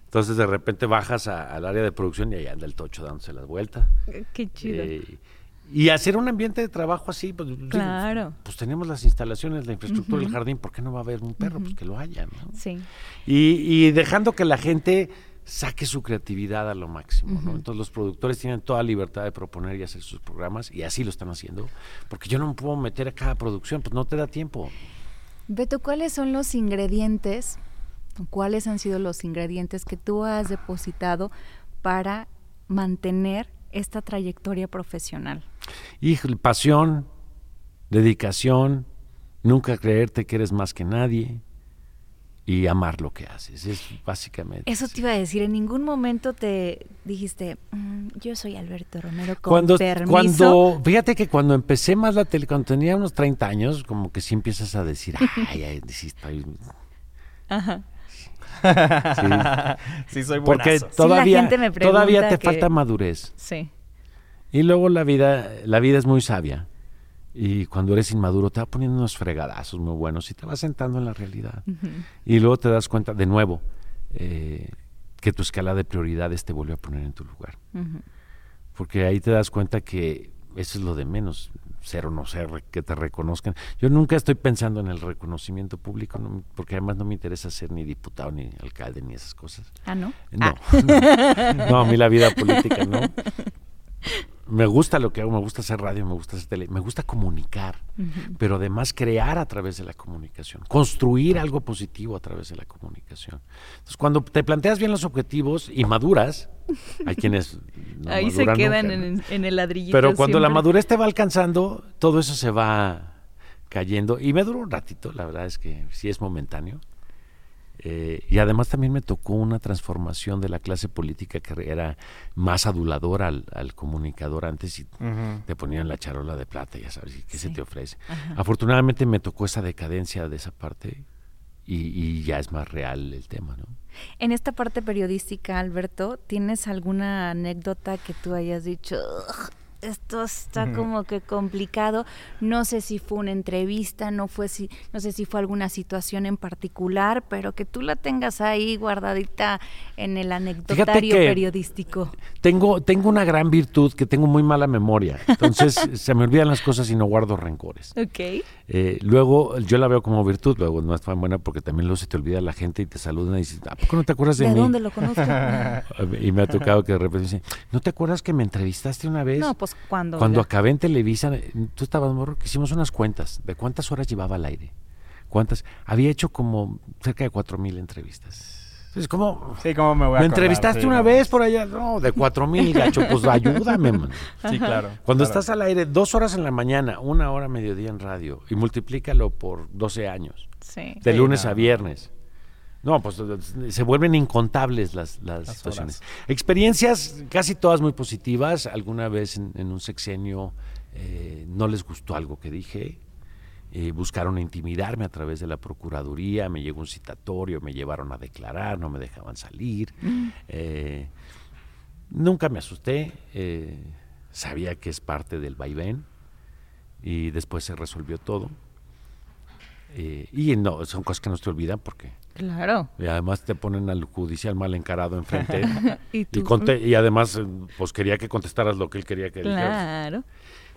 Entonces de repente bajas al área de producción y ahí anda el Tocho dándose las vueltas. Qué chido. Eh, y hacer un ambiente de trabajo así, pues, claro. pues tenemos las instalaciones, la infraestructura del jardín, ¿por qué no va a haber un perro? Pues que lo haya, ¿no? Sí. Y, dejando que la gente saque su creatividad a lo máximo, ¿no? Entonces los productores tienen toda libertad de proponer y hacer sus programas y así lo están haciendo, porque yo no me puedo meter a cada producción, pues no te da tiempo. Beto, ¿cuáles son los ingredientes, cuáles han sido los ingredientes que tú has depositado para mantener esta trayectoria profesional? Y pasión, dedicación, nunca creerte que eres más que nadie y amar lo que haces. Es básicamente. Eso te iba a decir. En ningún momento te dijiste, mm, yo soy Alberto Romero con cuando, permiso. Cuando, fíjate que cuando empecé más la tele, cuando tenía unos 30 años, como que sí empiezas a decir, ay, ay, sí estoy. Ajá. Sí, soy Porque todavía, todavía te falta madurez. Sí. Y luego la vida, la vida es muy sabia. Y cuando eres inmaduro te va poniendo unos fregadazos muy buenos y te vas sentando en la realidad. Y luego te das cuenta, de nuevo, eh, que tu escala de prioridades te vuelve a poner en tu lugar. Porque ahí te das cuenta que eso es lo de menos, ser o no ser, que te reconozcan. Yo nunca estoy pensando en el reconocimiento público, porque además no me interesa ser ni diputado, ni alcalde, ni esas cosas. Ah, ¿no? No, ah. no, a mí la vida política no me gusta lo que hago, me gusta hacer radio, me gusta hacer tele, me gusta comunicar, pero además crear a través de la comunicación, construir algo positivo a través de la comunicación. Entonces, cuando te planteas bien los objetivos y maduras, hay quienes... Ahí se quedan en, el ladrillito. Pero cuando la madurez te va alcanzando, todo eso se va cayendo y me duró un ratito, la verdad es que sí es momentáneo. Eh, y además también me tocó una transformación de la clase política que era más aduladora al, comunicador antes y te ponían la charola de plata, ya sabes, ¿qué se te ofrece? Afortunadamente me tocó esa decadencia de esa parte y, ya es más real el tema, ¿no? En esta parte periodística, Alberto, ¿tienes alguna anécdota que tú hayas dicho, esto está como que complicado. No sé si fue una entrevista, no fue si, no sé si fue alguna situación en particular, pero que tú la tengas ahí guardadita en el anecdotario periodístico. Tengo, tengo una gran virtud que tengo muy mala memoria. Entonces se me olvidan las cosas y no guardo rencores. Ok. Eh, luego yo la veo como virtud, luego no es tan buena porque también luego se te olvida la gente y te saludan y dices, ¿a poco no te acuerdas de, mí? ¿De dónde lo conozco? y me ha tocado que de repente dicen, ¿no te acuerdas que me entrevistaste una vez? No, pues cuando. Cuando acabé en Televisa, tú estabas morro, que hicimos unas cuentas de cuántas horas llevaba al aire. ¿Cuántas? Había hecho como cerca de cuatro mil entrevistas. Entonces, ¿cómo? Sí, ¿cómo me voy a ¿Me entrevistaste una vez por allá? No, de cuatro mil, gacho, pues ayúdame, man. Sí, claro. Cuando estás al aire dos horas en la mañana, una hora mediodía en radio, y multiplícalo por 12 años. Sí. De lunes a viernes. No, pues se vuelven incontables las, las, situaciones. Experiencias casi todas muy positivas. Alguna vez en, un sexenio eh, no les gustó algo que dije. Eh, buscaron intimidarme a través de la Procuraduría, me llegó un citatorio, me llevaron a declarar, no me dejaban salir. Mm. Eh, nunca me asusté, sabía que es parte del vaivén y después se resolvió todo. Y no, son cosas que no se olvidan porque Claro. Y además te ponen al judicial mal encarado enfrente. ¿Y, y, además, eh, pues quería que contestaras lo que él quería que claro.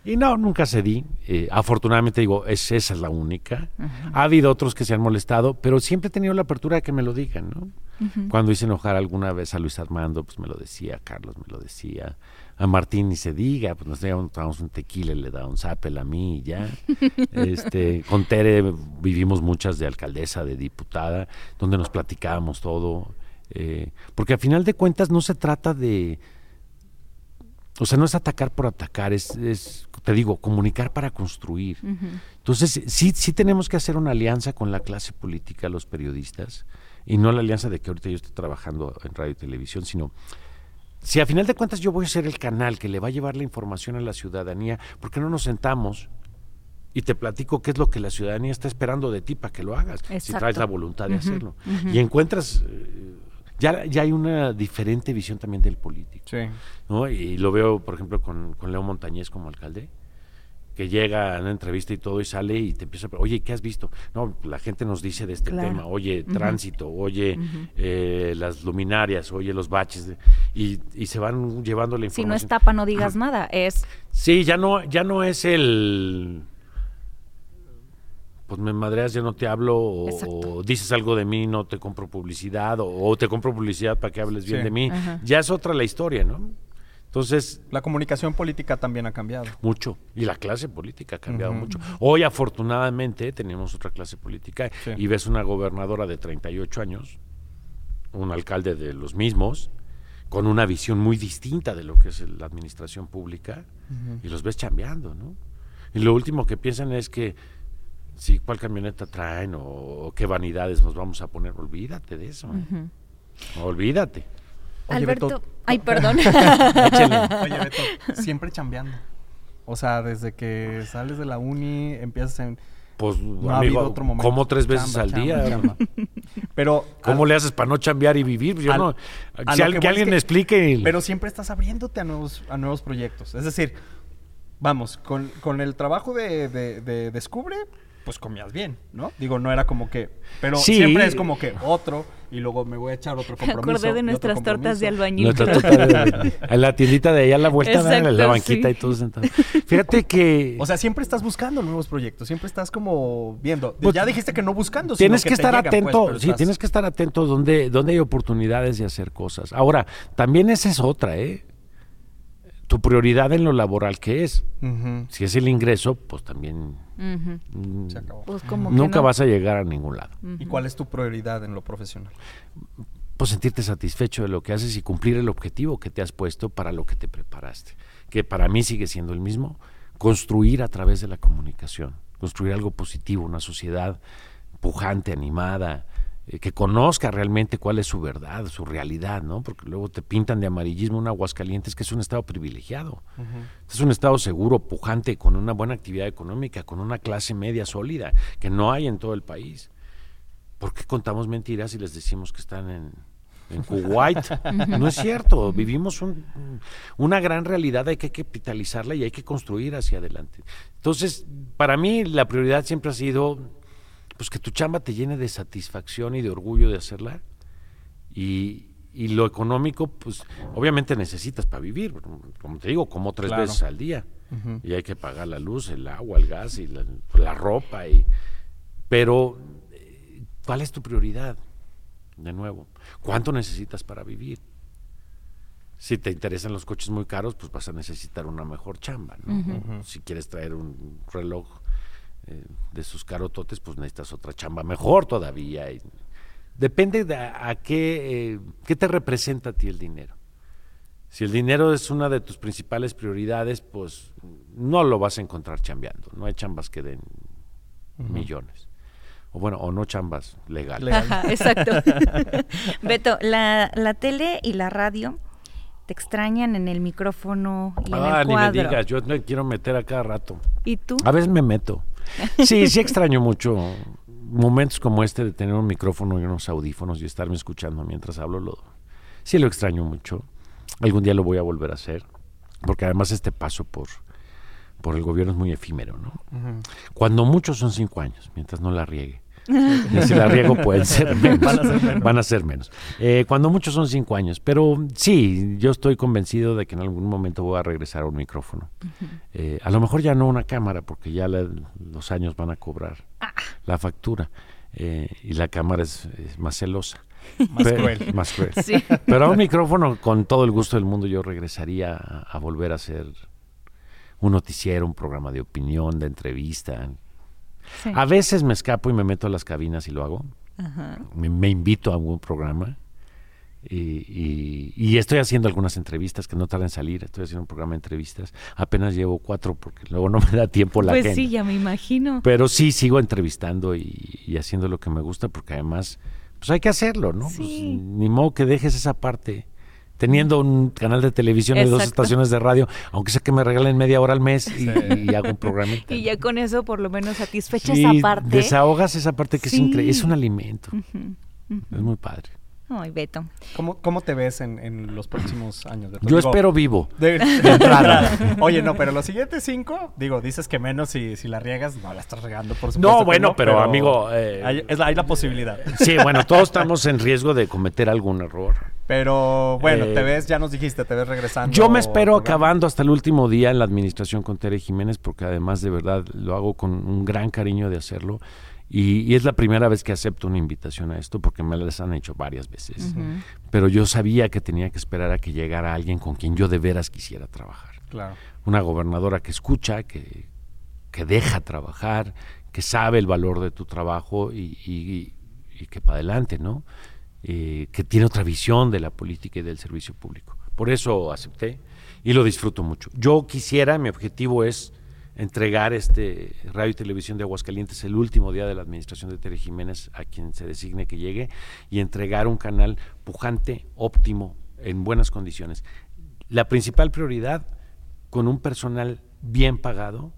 Y no, nunca cedí. Eh, afortunadamente digo, es, esa es la única. Ha habido otros que se han molestado, pero siempre he tenido la apertura de que me lo digan, ¿no? Cuando hice enojar alguna vez a Luis Armando, pues me lo decía, Carlos me lo decía, a Martín ni se diga, pues nos tomamos un tequila le da un zapel a mí y ya. este, con Tere vivimos muchas de alcaldesa, de diputada, donde nos platicábamos todo. Eh, porque al final de cuentas no se trata de... O sea, no es atacar por atacar, es, es te digo, comunicar para construir. Entonces, sí, sí tenemos que hacer una alianza con la clase política, los periodistas, y no la alianza de que ahorita yo estoy trabajando en radio y televisión, sino si a final de cuentas yo voy a ser el canal que le va a llevar la información a la ciudadanía, ¿por qué no nos sentamos y te platico qué es lo que la ciudadanía está esperando de ti para que lo hagas, si traes la voluntad de hacerlo? Y encuentras, eh, ya, ya hay una diferente visión también del político. ¿no? Y lo veo, por ejemplo, con, con Leo Montañez como alcalde que llega a una entrevista y todo y sale y te empieza a oye, ¿qué has visto? No, la gente nos dice de este tema, oye, tránsito, oye, eh, las luminarias, oye, los baches, y, y, se van llevando la información. Si no es tapa, no digas nada, es... Sí, ya no, ya no es el... Pues me madreas, ya no te hablo, o, dices algo de mí, no te compro publicidad, o, te compro publicidad para que hables bien de mí. Ya es otra la historia, ¿no? Entonces... La comunicación política también ha cambiado. Mucho. Y la clase política ha cambiado mucho. Hoy, afortunadamente, tenemos otra clase política y ves una gobernadora de 38 años, un alcalde de los mismos, con una visión muy distinta de lo que es la administración pública, y los ves chambeando, ¿no? Y lo último que piensan es que si cuál camioneta traen o, qué vanidades nos vamos a poner, olvídate de eso. ¿eh? Olvídate. Alberto, ay, perdón. Oye, Beto, siempre chambeando. O sea, desde que sales de la uni, empiezas en... Pues, amigo, otro momento. como tres veces al día. Pero... ¿Cómo le haces para no chambear y vivir? Yo no... Si que, alguien me explique... Pero siempre estás abriéndote a nuevos, a nuevos proyectos. Es decir, vamos, con, con el trabajo de, de, de Descubre, pues comías bien, ¿no? Digo, no era como que, pero siempre es como que otro y luego me voy a echar otro compromiso. Me acordé de nuestras tortas de albañil. en la tiendita de allá a la vuelta, en la banquita y todo sentado. Fíjate que... O sea, siempre estás buscando nuevos proyectos, siempre estás como viendo. Pues, ya dijiste que no buscando, Tienes que, estar atento, sí, tienes que estar atento donde, donde hay oportunidades de hacer cosas. Ahora, también esa es otra, ¿eh? Tu prioridad en lo laboral que es. Si es el ingreso, pues también mm, pues nunca vas a llegar a ningún lado. ¿Y cuál es tu prioridad en lo profesional? Pues sentirte satisfecho de lo que haces y cumplir el objetivo que te has puesto para lo que te preparaste, que para mí sigue siendo el mismo, construir a través de la comunicación, construir algo positivo, una sociedad pujante, animada, eh, que conozca realmente cuál es su verdad, su realidad, ¿no? Porque luego te pintan de amarillismo un Aguascalientes que es un estado privilegiado. Es un estado seguro, pujante, con una buena actividad económica, con una clase media sólida, que no hay en todo el país. ¿Por qué contamos mentiras y les decimos que están en, en Kuwait. No es cierto, vivimos una gran realidad, hay que capitalizarla y hay que construir hacia adelante. Entonces, para mí la prioridad siempre ha sido pues que tu chamba te llene de satisfacción y de orgullo de hacerla. Y, lo económico, pues obviamente necesitas para vivir, como te digo, como tres veces al día. Y hay que pagar la luz, el agua, el gas y la, ropa. Y, pero, ¿cuál es tu prioridad? De nuevo, ¿cuánto necesitas para vivir? Si te interesan los coches muy caros, pues vas a necesitar una mejor chamba. Si quieres traer un reloj eh, de sus carototes, pues necesitas otra chamba mejor todavía. depende de a, qué, eh, qué te representa a ti el dinero. Si el dinero es una de tus principales prioridades, pues no lo vas a encontrar chambeando. No hay chambas que den millones. o bueno, o no chambas legales. Ajá, exacto. Beto, la, la tele y la radio te extrañan en el micrófono y en Ah, el ni me digas, yo me quiero meter a cada rato. ¿Y tú? A veces me meto. Sí, sí extraño mucho momentos como este de tener un micrófono y unos audífonos y estarme escuchando mientras hablo. Lo, sí lo extraño mucho. Algún día lo voy a volver a hacer, porque además este paso por, por el gobierno es muy efímero, ¿no? Cuando muchos son cinco años, mientras no la riegue. Y si la riego pueden ser menos. Van a ser menos. Van a ser menos. Eh, cuando muchos son cinco años. Pero sí, yo estoy convencido de que en algún momento voy a regresar a un micrófono. Eh, a lo mejor ya no una cámara, porque ya la- los años van a cobrar la factura. Eh, y la cámara es, es más celosa. Más Pero- cruel. Más cruel. Sí. Pero a un micrófono, con todo el gusto del mundo, yo regresaría a, a volver a hacer un noticiero, un programa de opinión, de entrevista. Sí. A veces me escapo y me meto a las cabinas y lo hago. Ajá. Me, me invito a algún programa. Y, y- y estoy haciendo algunas entrevistas que no tardan en salir. Estoy haciendo un programa de entrevistas. Apenas llevo cuatro porque luego no me da tiempo la Pues agenda. sí, ya me imagino. Pero sí sigo entrevistando y, y haciendo lo que me gusta porque además, pues hay que hacerlo, ¿no? Pues, ni modo que dejes esa parte. Teniendo un canal de televisión y dos estaciones de radio, aunque sea que me regalen media hora al mes y, y hago un programa. Y ya con eso por lo menos satisfecha Sí, esa parte. desahogas esa parte que Sí. es increíble. Es un alimento. Es muy padre. Ay, Beto. ¿Cómo, cómo te ves en, en los próximos años? Beto? Yo Digo, espero vivo. De, de entrada. Oye, no, pero los siguientes cinco, digo, dices que menos si, si la riegas, no la estás regando, por supuesto. No, bueno, pero, amigo, eh, hay, es la, hay la posibilidad. Sí, bueno, todos estamos en riesgo de cometer algún error. Pero bueno, Eh, te ves, ya nos dijiste, te ves regresando. Yo me espero acabando hasta el último día en la administración con Tere Jiménez, porque además de verdad lo hago con un gran cariño de hacerlo. Y, y es la primera vez que acepto una invitación a esto, porque me las han hecho varias veces. Pero yo sabía que tenía que esperar a que llegara alguien con quien yo de veras quisiera trabajar. Claro. Una gobernadora que escucha, que, que deja trabajar, que sabe el valor de tu trabajo y, y- y que para adelante, ¿no? Eh, que tiene otra visión de la política y del servicio público. Por eso acepté y lo disfruto mucho. Yo quisiera, mi objetivo es entregar este radio y televisión de Aguascalientes el último día de la administración de Tere Jiménez a quien se designe que llegue y entregar un canal pujante, óptimo, en buenas condiciones. La principal prioridad con un personal bien pagado,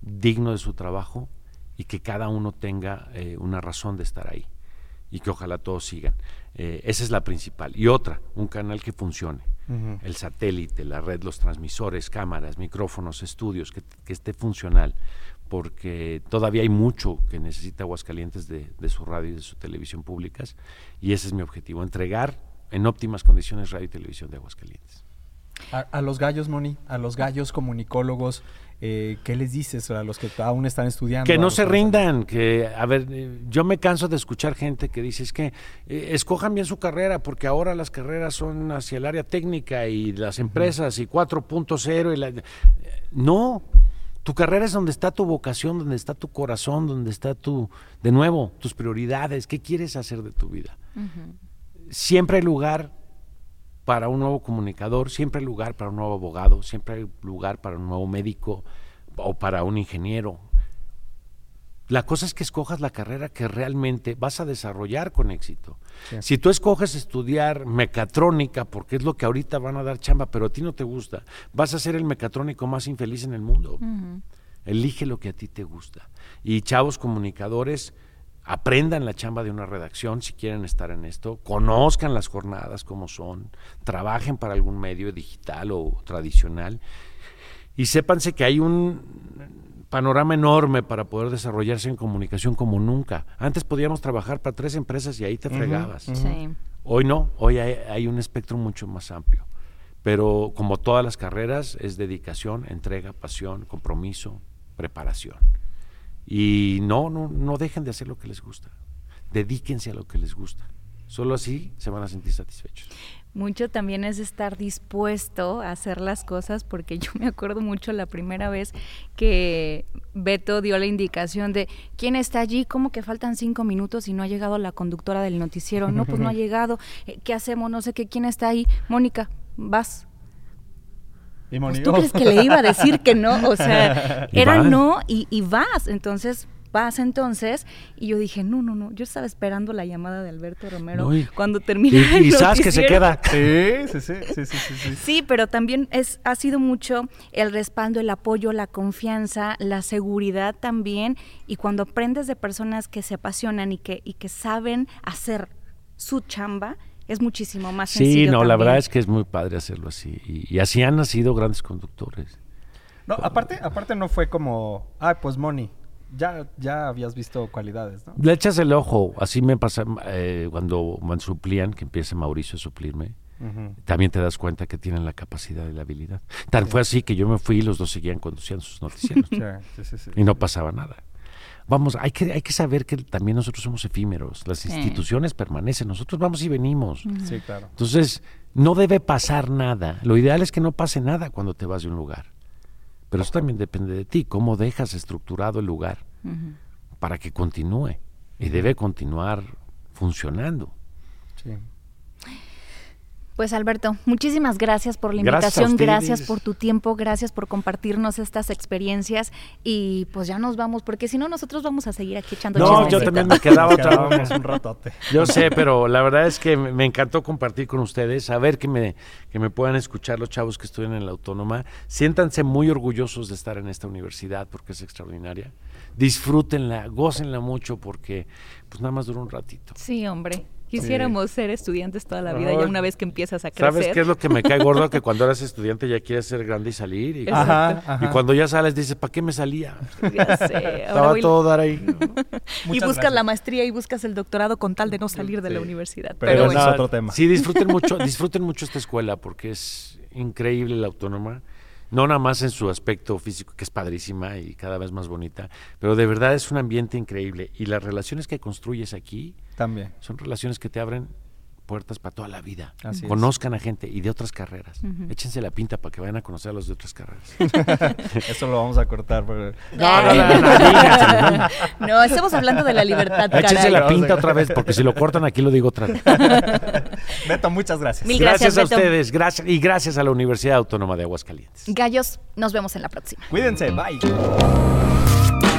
digno de su trabajo y que cada uno tenga eh, una razón de estar ahí y que ojalá todos sigan. Eh, esa es la principal. Y otra, un canal que funcione. El satélite, la red, los transmisores, cámaras, micrófonos, estudios, que, que esté funcional, porque todavía hay mucho que necesita Aguascalientes de, de su radio y de su televisión públicas, y ese es mi objetivo, entregar en óptimas condiciones radio y televisión de Aguascalientes. A, a los gallos, Moni, a los gallos comunicólogos, eh, ¿qué les dices a los que aún están estudiando? Que no se rindan, que, a ver, eh, yo me canso de escuchar gente que dice, es que eh, escojan bien su carrera, porque ahora las carreras son hacia el área técnica y las empresas y 4.0 y la... No, tu carrera es donde está tu vocación, donde está tu corazón, donde está tu, de nuevo, tus prioridades, qué quieres hacer de tu vida. Siempre hay lugar para un nuevo comunicador, siempre hay lugar para un nuevo abogado, siempre hay lugar para un nuevo médico o para un ingeniero. La cosa es que escojas la carrera que realmente vas a desarrollar con éxito. Si tú escoges estudiar mecatrónica, porque es lo que ahorita van a dar chamba, pero a ti no te gusta, vas a ser el mecatrónico más infeliz en el mundo. Elige lo que a ti te gusta. Y chavos comunicadores, aprendan la chamba de una redacción si quieren estar en esto, conozcan las jornadas como son, trabajen para algún medio digital o tradicional y sépanse que hay un panorama enorme para poder desarrollarse en comunicación como nunca. Antes podíamos trabajar para tres empresas y ahí te fregabas. Sí. Hoy no, hoy hay, hay un espectro mucho más amplio. Pero como todas las carreras, es dedicación, entrega, pasión, compromiso, preparación. Y no, no, no dejen de hacer lo que les gusta. Dedíquense a lo que les gusta. Solo así se van a sentir satisfechos. Mucho también es estar dispuesto a hacer las cosas, porque yo me acuerdo mucho la primera vez que Beto dio la indicación de quién está allí, como que faltan cinco minutos y no ha llegado la conductora del noticiero. No, pues no ha llegado. Eh, ¿Qué hacemos? No sé qué. ¿Quién está ahí? Mónica, vas. Y Pues, ¿Tú crees que le iba a decir que no? O sea, era no y, y vas. Entonces, papás entonces, y yo dije, no, no, no, yo estaba esperando la llamada de Alberto Romero cuando terminara Y, sabes que se queda. Sí, sí, sí, sí, sí, sí, sí. pero también es, ha sido mucho el respaldo, el apoyo, la confianza, la seguridad también, y cuando aprendes de personas que se apasionan y que, y que saben hacer su chamba, es muchísimo más sencillo. Sí, no, la verdad es que es muy padre hacerlo así. Y, así han nacido grandes conductores. No, aparte, aparte no fue como, ah, pues Moni, ya, ya habías visto cualidades, ¿no? Le echas el ojo, así me pasa eh, cuando me suplían, que empiece Mauricio a suplirme. También te das cuenta que tienen la capacidad y la habilidad. Tan fue así que yo me fui y los dos seguían conduciendo sus noticieros. y no pasaba nada. Vamos, hay que, hay que saber que también nosotros somos efímeros, las instituciones permanecen, nosotros vamos y venimos. Sí, claro. Entonces, no debe pasar nada. Lo ideal es que no pase nada cuando te vas de un lugar. Pero eso también depende de ti, cómo dejas estructurado el lugar para que continúe. Y debe continuar funcionando. Sí. Pues Alberto, muchísimas gracias por la invitación, gracias, por tu tiempo, gracias por compartirnos estas experiencias y pues ya nos vamos, porque si no nosotros vamos a seguir aquí echando No, yo también me quedaba otra vez un ratote. Yo sé, pero la verdad es que me encantó compartir con ustedes, saber que me, que me puedan escuchar los chavos que estudian en la Autónoma. Siéntanse muy orgullosos de estar en esta universidad porque es extraordinaria. Disfrútenla, gócenla mucho porque pues nada más dura un ratito. Sí, hombre. Quisiéramos ser estudiantes toda la vida, ya una vez que empiezas a crecer. ¿Sabes qué es lo que me cae gordo? Que cuando eres estudiante ya quieres ser grande y salir. Y, y cuando ya sales dices, ¿para qué me salía? Ya sé. Estaba todo dar ahí. y buscas la maestría y buscas el doctorado con tal de no salir de la universidad. Pero, es otro tema. Sí, disfruten mucho, disfruten mucho esta escuela porque es increíble la autónoma no nada más en su aspecto físico, que es padrísima y cada vez más bonita, pero de verdad es un ambiente increíble. Y las relaciones que construyes aquí también son relaciones que te abren puertas para toda la vida. Conozcan a gente y de otras carreras. Échense la pinta para que vayan a conocer a los de otras carreras. Eso lo vamos a cortar. No, no, no, no, estamos hablando de la libertad. Échense la pinta otra vez, porque si lo cortan aquí lo digo otra vez. Beto, muchas gracias. Mil gracias, a ustedes gracias, y gracias a la Universidad Autónoma de Aguascalientes. Gallos, nos vemos en la próxima. Cuídense, bye.